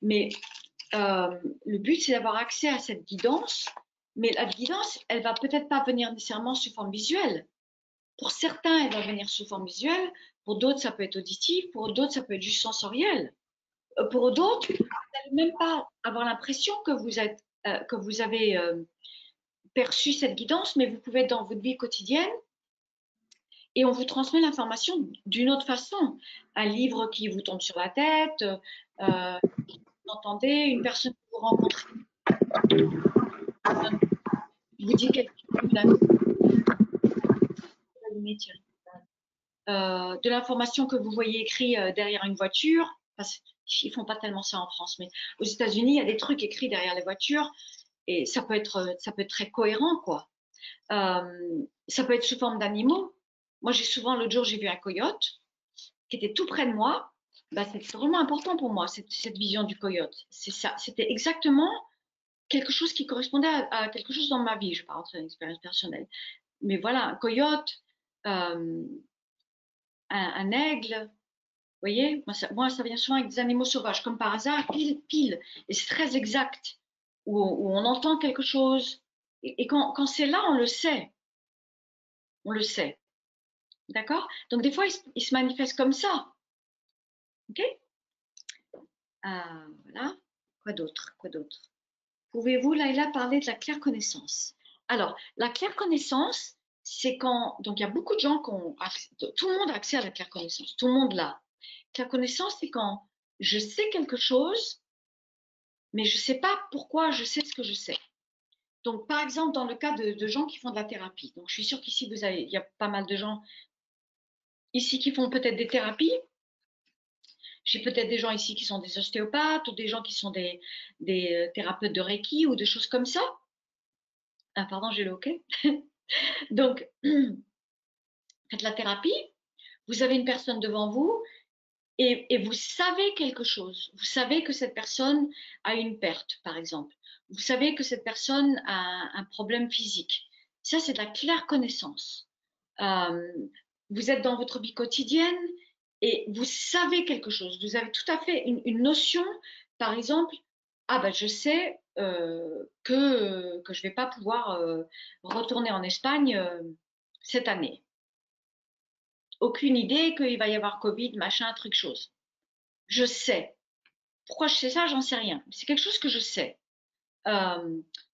Mais euh, le but, c'est d'avoir accès à cette guidance. Mais la guidance, elle va peut-être pas venir nécessairement sous forme visuelle. Pour certains, elle va venir sous forme visuelle. Pour d'autres, ça peut être auditif. Pour d'autres, ça peut être juste sensoriel. Euh, pour d'autres, vous n'allez même pas avoir l'impression que vous êtes, euh, que vous avez perçu cette guidance, mais vous pouvez être dans votre vie quotidienne et on vous transmet l'information d'une autre façon. Un livre qui vous tombe sur la tête, euh, vous entendez, une personne que vous rencontrez, vous dit quelque chose, euh, de l'information que vous voyez écrit euh, derrière une voiture, parce qu'ils font pas tellement ça en France, mais aux États-Unis, il y a des trucs écrits derrière les voitures et ça peut être, ça peut être très cohérent, quoi. Euh, ça peut être sous forme d'animaux. Moi, j'ai souvent, l'autre jour, j'ai vu un coyote qui était tout près de moi. Bah, c'est vraiment important pour moi, cette, cette vision du coyote. C'est ça. C'était exactement quelque chose qui correspondait à, quelque chose dans ma vie. Je ne vais pas personnelle. Mais voilà, un coyote, euh, un, aigle, vous voyez, moi ça, vient souvent avec des animaux sauvages, comme par hasard, pile, pile. Et c'est très exact, où, on entend quelque chose. Et, quand c'est là, on le sait. On le sait. D'accord? Donc, des fois, il se, manifeste comme ça. OK? Euh, Voilà. Quoi d'autre? Quoi d'autre? Pouvez-vous, Laïla, parler de la claire connaissance? Alors, la claire connaissance, c'est quand. Donc, il y a beaucoup de gens qui ont. Tout le monde a accès à la claire connaissance. Tout le monde l'a. Claire connaissance, c'est quand je sais quelque chose, mais je ne sais pas pourquoi je sais ce que je sais. Donc, par exemple, dans le cas de, de, gens qui font de la thérapie, donc je suis sûre qu'ici, vous avez, il y a pas mal de gens ici qui font peut-être des thérapies. J'ai peut-être des gens ici qui sont des ostéopathes ou des gens qui sont des, euh, thérapeutes de Reiki ou des choses comme ça. Ah, pardon, j'ai le OK. Donc, faites la thérapie. Vous avez une personne devant vous et, et, vous savez quelque chose. Vous savez que cette personne a une perte, par exemple. Vous savez que cette personne a un, problème physique. Ça, c'est de la claire connaissance. Euh, vous êtes dans votre vie quotidienne et vous savez quelque chose. Vous avez tout à fait une, notion, par exemple, ah ben je sais euh, que, que je ne vais pas pouvoir euh, retourner en Espagne euh, cette année. Aucune idée qu'il va y avoir Covid, machin, truc, chose. Je sais. Pourquoi je sais ça, j'en sais rien. C'est quelque chose que je sais.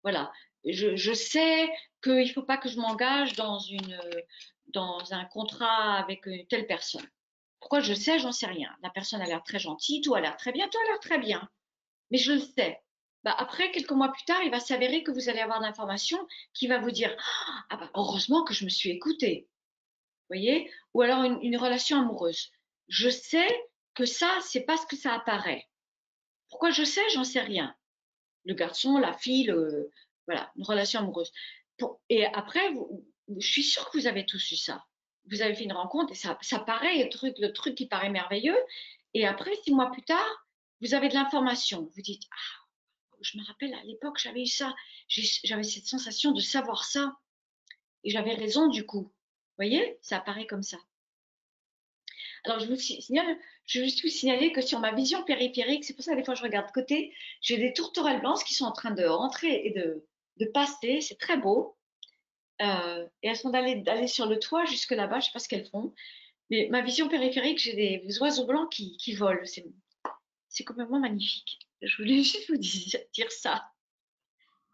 voilà. Je, sais qu'il ne faut pas que je m'engage dans une, dans un contrat avec une telle personne. Pourquoi je sais, j'en sais rien. La personne a l'air très gentille, tout a l'air très bien, tout a l'air très bien. Mais je le sais. Bah après, quelques mois plus tard, il va s'avérer que vous allez avoir l'information qui va vous dire Ah bah heureusement que je me suis écoutée. Voyez? Ou alors une, relation amoureuse. Je sais que ça, c'est parce que ça apparaît. Pourquoi je sais, j'en sais rien. Le garçon, la fille, le, voilà, une relation amoureuse. Et après, je suis sûre que vous avez tous eu ça. Vous avez fait une rencontre et ça, ça paraît le truc, le truc qui paraît merveilleux. Et après, six mois plus tard, vous avez de l'information. Vous dites, ah, je me rappelle à l'époque, j'avais eu ça. J'avais cette sensation de savoir ça. Et j'avais raison du coup. Vous voyez, ça apparaît comme ça. Alors, je vous signale, je veux juste vous signaler que sur ma vision périphérique, c'est pour ça que des fois je regarde de côté, j'ai des tourterelles blanches qui sont en train de rentrer et de passer. C'est très beau. Euh, et elles sont d'aller sur le toit jusque là-bas, je ne sais pas ce qu'elles font. Mais ma vision périphérique, j'ai des oiseaux blancs qui, volent. C'est complètement magnifique. Je voulais juste vous dire, ça.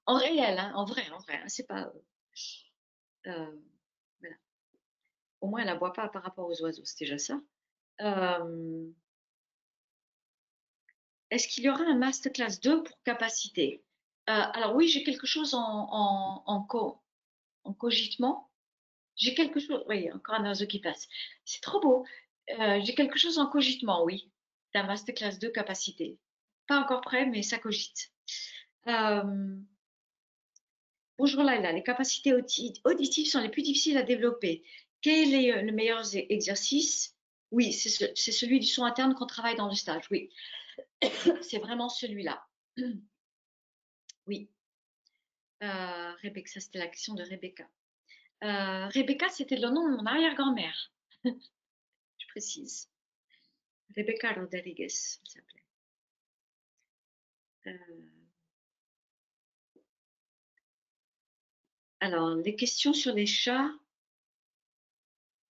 En réel, hein, en vrai, en vrai. Hein, c'est pas. Euh, voilà. Au moins, elle boit pas par rapport aux oiseaux, c'est déjà ça. Euh, est-ce qu'il y aura un masterclass 2 pour capacité? Euh, Alors oui, j'ai quelque chose en, en, en, cogitement. J'ai quelque chose, oui, encore un oiseau qui passe. C'est trop beau. j'ai quelque chose en cogitement, oui, d'un masterclass 2 capacité. Pas encore prêt, mais ça cogite. Bonjour Laila, les capacités auditives sont les plus difficiles à développer. Quel est euh, le meilleur exercice? Oui, c'est celui du son interne qu'on travaille dans le stage, oui. c'est vraiment celui-là. Oui. Euh, Rebecca, c'était la question de Rebecca. Euh, Rebecca, c'était le nom de mon arrière-grand-mère. Je précise. Rebecca Rodriguez, elle s'appelait. Euh, Alors, les questions sur les chats.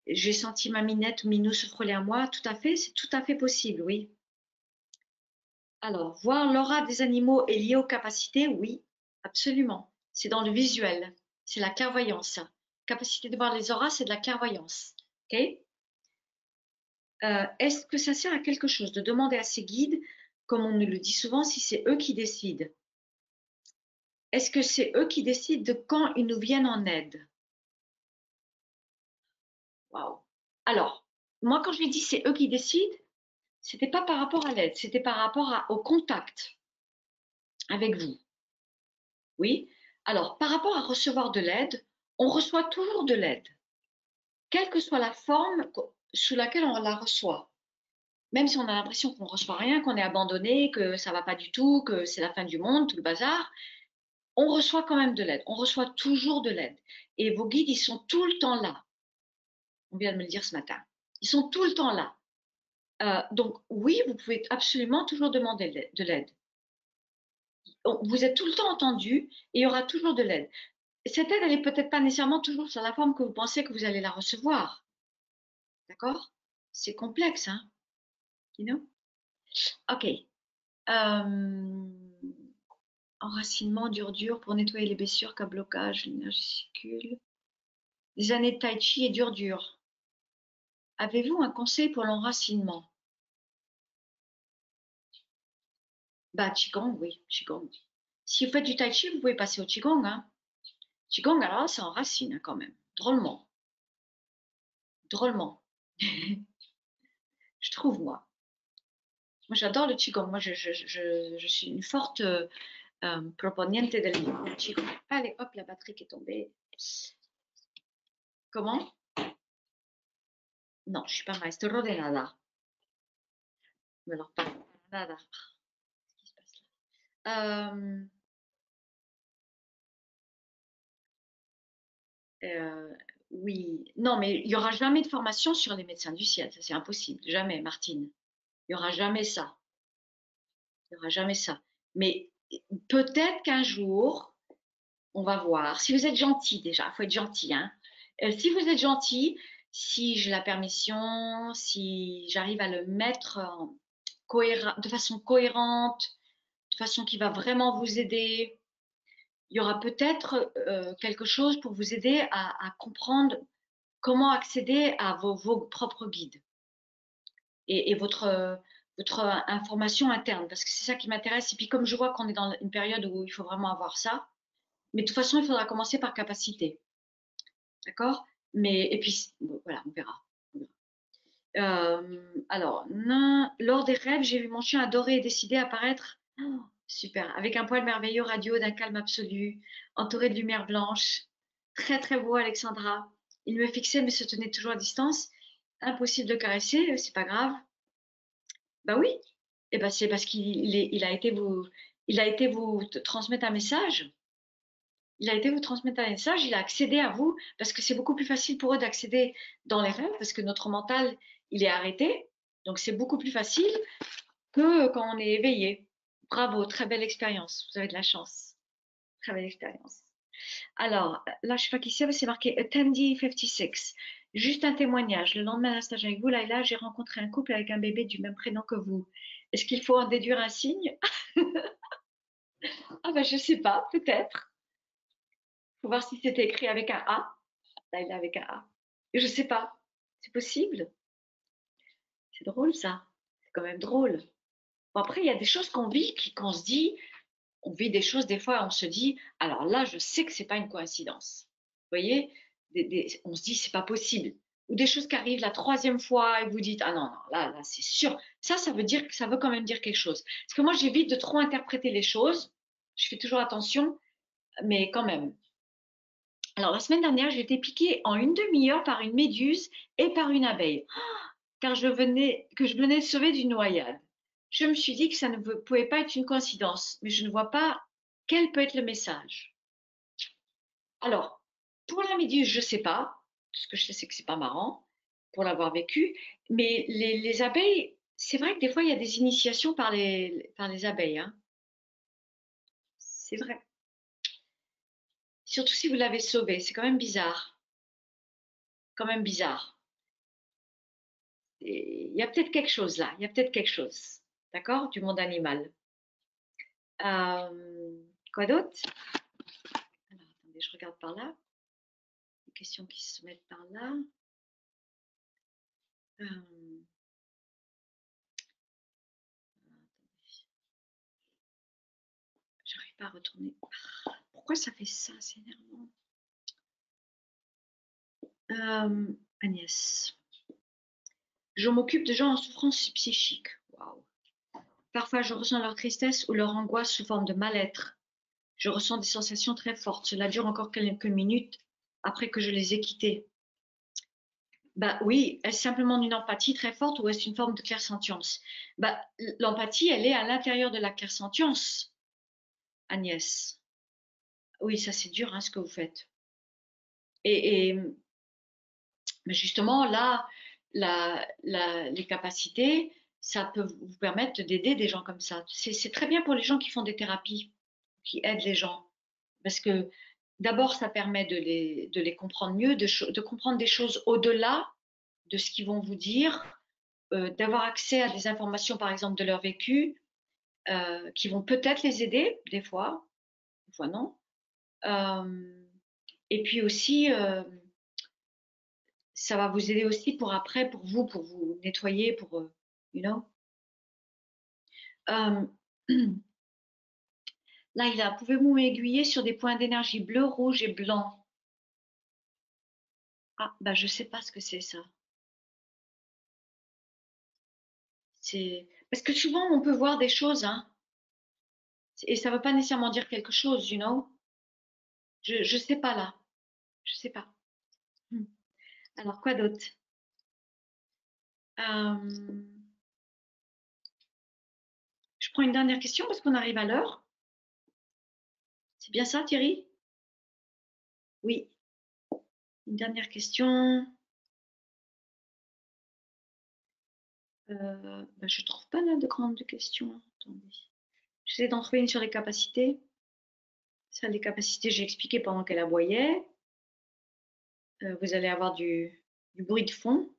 J'ai senti ma minette ou minou se frôler à moi. Tout à fait, c'est tout à fait possible, oui. Alors, voir l'aura des animaux est lié aux capacités, oui, absolument. C'est dans le visuel, c'est la clairvoyance. Capacité de voir les auras, c'est de la clairvoyance. Ok? Euh, Est-ce que ça sert à quelque chose de demander à ses guides, comme on nous le dit souvent, si c'est eux qui décident? Est-ce que c'est eux qui décident de quand ils nous viennent en aide? Waouh Alors, moi, quand je lui dis c'est eux qui décident, c'était pas par rapport à l'aide, c'était par rapport au contact avec vous. Oui? Alors, par rapport à recevoir de l'aide, on reçoit toujours de l'aide, quelle que soit la forme sous laquelle on la reçoit. Même si on a l'impression qu'on ne reçoit rien, qu'on est abandonné, que ça ne va pas du tout, que c'est la fin du monde, tout le bazar, on reçoit quand même de l'aide. On reçoit toujours de l'aide. Et vos guides, ils sont tout le temps là. On vient de me le dire ce matin. Ils sont tout le temps là. Euh, donc oui, vous pouvez absolument toujours demander de l'aide. Vous êtes tout le temps entendu et il y aura toujours de l'aide. Cette aide, elle n'est peut-être pas nécessairement toujours sur la forme que vous pensez que vous allez la recevoir. D'accord? C'est complexe, hein? You Ok. Euh, enracinement dur-dur pour nettoyer les blessures qu'un blocage, l'énergie circule. Des années de tai chi et dur-dur. Avez-vous un conseil pour l'enracinement? Bah, Qigong, oui, Qigong. Si vous faites du tai chi, vous pouvez passer au Qigong. Hein. Qigong, alors, ça enracine hein, quand même. Drôlement. Drôlement. je trouve, moi. Moi, j'adore le Qigong. Moi, je, je, suis une forte euh, um, proponiente del chico. Allez, hop, la batterie qui est tombée. Comment? Non, je suis pas maestro de nada. Mais alors, pas nada. Qu'est-ce qui se passe euh, Oui, non, mais il n'y aura jamais de formation sur les médecins du ciel. C'est impossible. Jamais, Martine. Il n'y aura jamais ça. Il n'y aura jamais ça. Mais peut-être qu'un jour, on va voir. Si vous êtes gentil déjà, il faut être gentil. Hein. Euh, si vous êtes gentil, si j'ai la permission, si j'arrive à le mettre de façon cohérente, de façon qui va vraiment vous aider, il y aura peut-être euh, quelque chose pour vous aider à, comprendre comment accéder à vos, propres guides et, votre, information interne, parce que c'est ça qui m'intéresse. Et puis comme je vois qu'on est dans une période où il faut vraiment avoir ça, mais de toute façon, il faudra commencer par capacité. D'accord? Mais et puis voilà, on verra. Euh, alors, lors des rêves, j'ai vu mon chien adoré et décidé apparaître. Super, avec un poil merveilleux radio d'un calme absolu, entouré de lumière blanche. Très très beau, Alexandra. Il me fixait mais se tenait toujours à distance. Impossible de caresser, c'est pas grave. Ben oui, et ben c'est parce qu'il il a été vous, il a été vous transmettre un message. Il a été vous transmettre un message, il a accédé à vous parce que c'est beaucoup plus facile pour eux d'accéder dans les rêves parce que notre mental il est arrêté, donc c'est beaucoup plus facile que quand on est éveillé. Bravo, très belle expérience. Vous avez de la chance. Très belle expérience. Alors, là, je sais pas qui c'est, c'est marqué Attendee 56. Juste un témoignage. Le lendemain d'un stage avec vous, Laila, j'ai rencontré un couple avec un bébé du même prénom que vous. Est-ce qu'il faut en déduire un signe? Ah ben, je sais pas, peut-être. Faut voir si c'était écrit avec un A. Là, il avec un A. Je sais pas. C'est possible? C'est drôle, ça. C'est quand même drôle. Après, il y a des choses qu'on vit, qu'on se dit, on vit des choses, des fois, on se dit, alors là, je sais que c'est pas une coïncidence. Vous voyez, on se dit, c'est pas possible. Ou des choses qui arrivent la troisième fois et vous dites, ah non, non, là, là, c'est sûr. Ça, ça veut dire que ça veut quand même dire quelque chose. Parce que moi, j'évite de trop interpréter les choses. Je fais toujours attention, mais quand même. Alors, la semaine dernière, j'ai été piquée en une demi-heure par une méduse et par une abeille. car je venais, que je venais sauver d'une noyade. Je me suis dit que ça ne pouvait pas être une coïncidence, mais je ne vois pas quel peut être le message. Alors, pour la méduse, je ne sais pas. Ce que je sais, c'est que c'est pas marrant pour l'avoir vécu. Mais les, abeilles, c'est vrai que des fois, il y a des initiations par les, par les abeilles. Hein. C'est vrai. Surtout si vous l'avez sauvé, c'est quand même bizarre. Quand même bizarre. Il y a peut-être quelque chose là, il y a peut-être quelque chose, d'accord, du monde animal. Quoi d'autre? Alors, attendez, je regarde par là questions qui se mettent par là. Euh, j'arrive pas à retourner. Pourquoi ça fait ça? C'est énervant. Agnès. Je m'occupe de gens en souffrance psychique. Parfois, je ressens leur tristesse ou leur angoisse sous forme de mal-être. Je ressens des sensations très fortes. Cela dure encore quelques minutes après que je les ai quittés bah oui, est-ce simplement une empathie très forte ou est-ce une forme de clairsentience? Bah, L'empathie, elle est à l'intérieur de la clairsentience, Agnès. Oui, ça c'est dur hein, ce que vous faites. Et, justement, là, les capacités, ça peut vous permettre d'aider des gens comme ça. C'est très bien pour les gens qui font des thérapies, qui aident les gens. Parce que d'abord, ça permet de les, comprendre mieux, de, de comprendre des choses au-delà de ce qu'ils vont vous dire, euh, d'avoir accès à des informations, par exemple, de leur vécu, euh, qui vont peut-être les aider, des fois, des fois non. Euh, et puis aussi, ça va vous aider aussi pour après, pour vous, pour vous nettoyer, pour, you know? Laïla, pouvez-vous m'aiguiller sur des points d'énergie bleu, rouge et blanc Ah, bah je ne sais pas ce que c'est ça. C'est parce que souvent on peut voir des choses, hein, et ça ne veut pas nécessairement dire quelque chose, you know? Je ne sais pas là, je sais pas. Hmm. Alors quoi d'autre? Euh, une dernière question parce qu'on arrive à l'heure. C'est bien ça, Thierry? Oui. Une dernière question. Euh, bah, je trouve pas là de grandes questions. Attendez. J'essaie d'en trouver une sur les capacités. Ça, les capacités, j'ai expliqué pendant qu'elle aboyait. Euh, vous allez avoir du bruit de fond.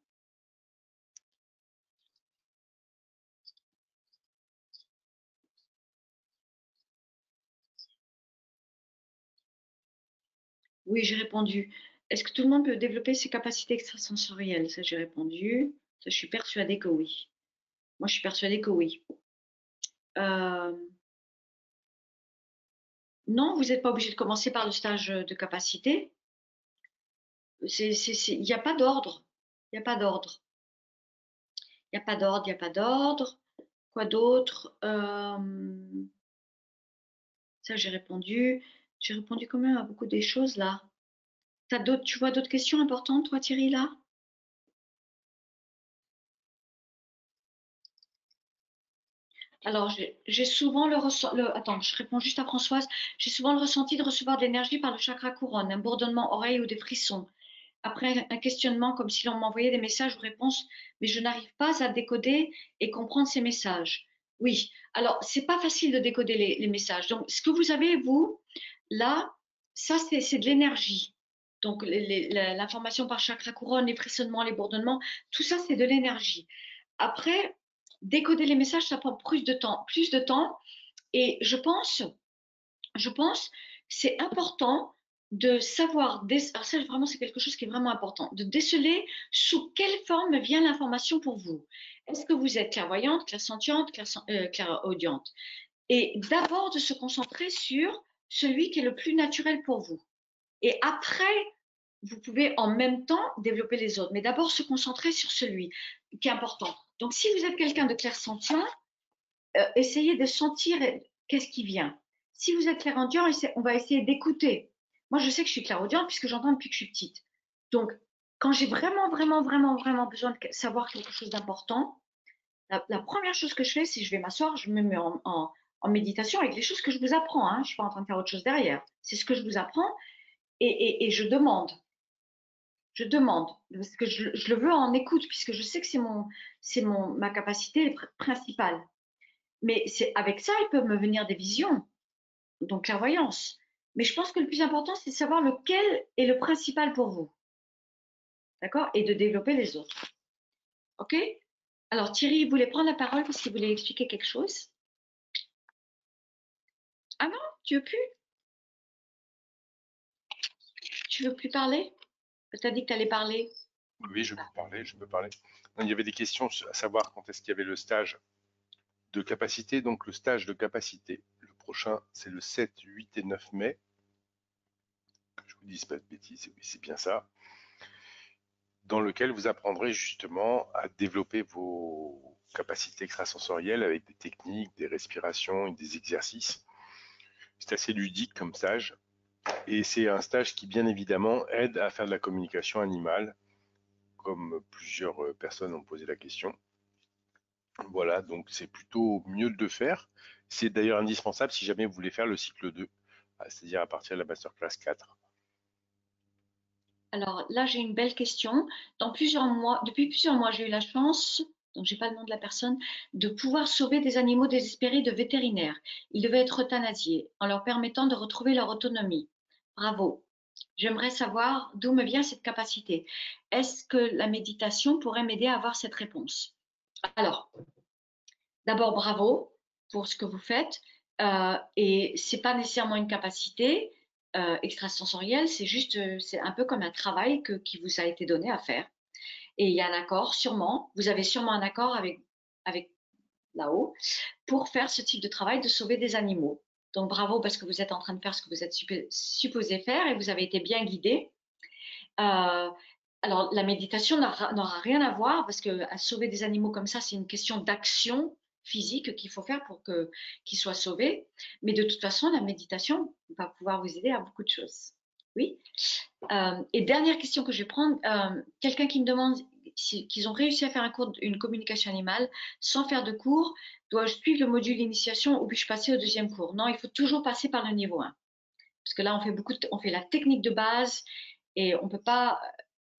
Oui, j'ai répondu. Est-ce que tout le monde peut développer ses capacités extrasensorielles? Ça, j'ai répondu. Ça, je suis persuadée que oui. Moi, je suis persuadée que oui. Euh, non, vous n'êtes pas obligé de commencer par le stage de capacité. Il n'y a pas d'ordre. Il n'y a pas d'ordre. Il n'y a pas d'ordre, il n'y a pas d'ordre. Quoi d'autre? Euh, Ça, j'ai répondu. J'ai répondu quand même à beaucoup des choses là. Tu vois d'autres questions importantes, toi, Thierry, là? Alors, j'ai souvent le, ressenti. Attends, je réponds juste à Françoise. J'ai souvent le ressenti de recevoir de l'énergie par le chakra couronne, un bourdonnement oreille ou des frissons. Après un questionnement, comme si l'on m'envoyait des messages ou réponses, mais je n'arrive pas à décoder et comprendre ces messages. Oui, alors c'est pas facile de décoder les, messages. Donc, ce que vous avez, vous, Là, ça, c'est de l'énergie. Donc, l'information par chakra couronne, les frissonnements, les bourdonnements, tout ça, c'est de l'énergie. Après, décoder les messages, ça prend plus de temps. Plus de temps. Et je pense, je pense c'est important de savoir, alors ça vraiment c'est quelque chose qui est vraiment important, de déceler sous quelle forme vient l'information pour vous. Est-ce que vous êtes clairvoyante, clairsentiente, euh, clairaudiente? Et d'abord de se concentrer sur celui qui est le plus naturel pour vous. Et après, vous pouvez en même temps développer les autres, mais d'abord se concentrer sur celui qui est important. Donc si vous êtes quelqu'un de clairsentient, euh, essayez de sentir qu'est-ce qui vient. Si vous êtes clairaudient, on va essayer d'écouter. Moi, je sais que je suis clairaudiente puisque j'entends depuis que je suis petite. Donc, quand j'ai vraiment, vraiment, vraiment, vraiment besoin de savoir quelque chose d'important, la, première chose que je fais, c'est je vais m'asseoir, je me mets en, méditation avec les choses que je vous apprends. Hein. Je ne suis pas en train de faire autre chose derrière. C'est ce que je vous apprends et, je demande. Je demande parce que je, le veux en écoute puisque je sais que c'est mon, mon, ma capacité principale. Mais avec ça, il peut me venir des visions, donc clairvoyance. Mais je pense que le plus important, c'est de savoir lequel est le principal pour vous. D'accord? Et de développer les autres. OK? Alors Thierry il voulait prendre la parole parce qu'il voulait expliquer quelque chose. Ah non, tu veux plus? Tu veux plus parler? Tu as dit que tu allais parler. Oui, je peux parler, je peux parler. il y avait des questions à savoir quand est-ce qu'il y avait le stage de capacité. Donc le stage de capacité, le prochain, c'est le 7, 8 et 9 mai. Que je vous dise pas de bêtises, c'est bien ça dans lequel vous apprendrez justement à développer vos capacités extrasensorielles avec des techniques, des respirations et des exercices. C'est assez ludique comme stage. Et c'est un stage qui, bien évidemment, aide à faire de la communication animale, comme plusieurs personnes ont posé la question. Voilà, donc c'est plutôt mieux de le faire. C'est d'ailleurs indispensable si jamais vous voulez faire le cycle 2, c'est-à-dire à partir de la masterclass 4. Alors là, j'ai une belle question. Depuis plusieurs mois, j'ai eu la chance, donc j'ai pas le nom de la personne, de pouvoir sauver des animaux désespérés de vétérinaires. Ils devaient être euthanasiés en leur permettant de retrouver leur autonomie. Bravo. J'aimerais savoir d'où me vient cette capacité. Est-ce que la méditation pourrait m'aider à avoir cette réponse? Alors, d'abord, bravo pour ce que vous faites. Euh, et c'est pas nécessairement une capacité, euh, extrasensoriel, c'est juste, euh, c'est un peu comme un travail que, qui vous a été donné à faire. Et il y a un accord, sûrement, vous avez sûrement un accord avec, avec là-haut pour faire ce type de travail de sauver des animaux. Donc bravo parce que vous êtes en train de faire ce que vous êtes supposé faire et vous avez été bien guidé. Euh, alors la méditation n'aura rien à voir parce que sauver des animaux comme ça, c'est une question d'action physique qu'il faut faire pour que qu'il soit sauvé. Mais de toute façon, la méditation va pouvoir vous aider à beaucoup de choses. Oui. Euh, et dernière question que je vais prendre, euh, quelqu'un qui me demande si, qu'ils ont réussi à faire un cours, une communication animale sans faire de cours, dois-je suivre le module initiation ou puis-je passer au deuxième cours? Non, il faut toujours passer par le niveau 1. Parce que là, on fait beaucoup, on fait la technique de base et on peut pas,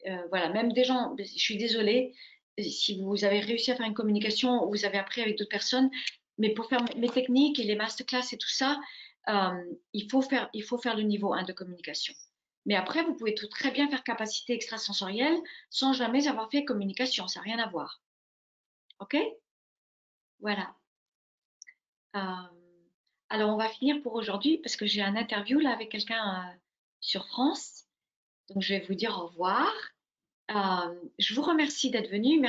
euh, voilà, même des gens, je suis désolée, si vous avez réussi à faire une communication, vous avez appris avec d'autres personnes, mais pour faire mes techniques et les masterclass et tout ça, il, faut faire, il faut faire le niveau 1 de communication. Mais après, vous pouvez tout très bien faire capacité extrasensorielle sans jamais avoir fait communication, ça n'a rien à voir. OK? Voilà. Euh, alors, on va finir pour aujourd'hui parce que j'ai un interview là avec quelqu'un euh, sur France. Donc, je vais vous dire au revoir. Euh, je vous remercie d'être venu.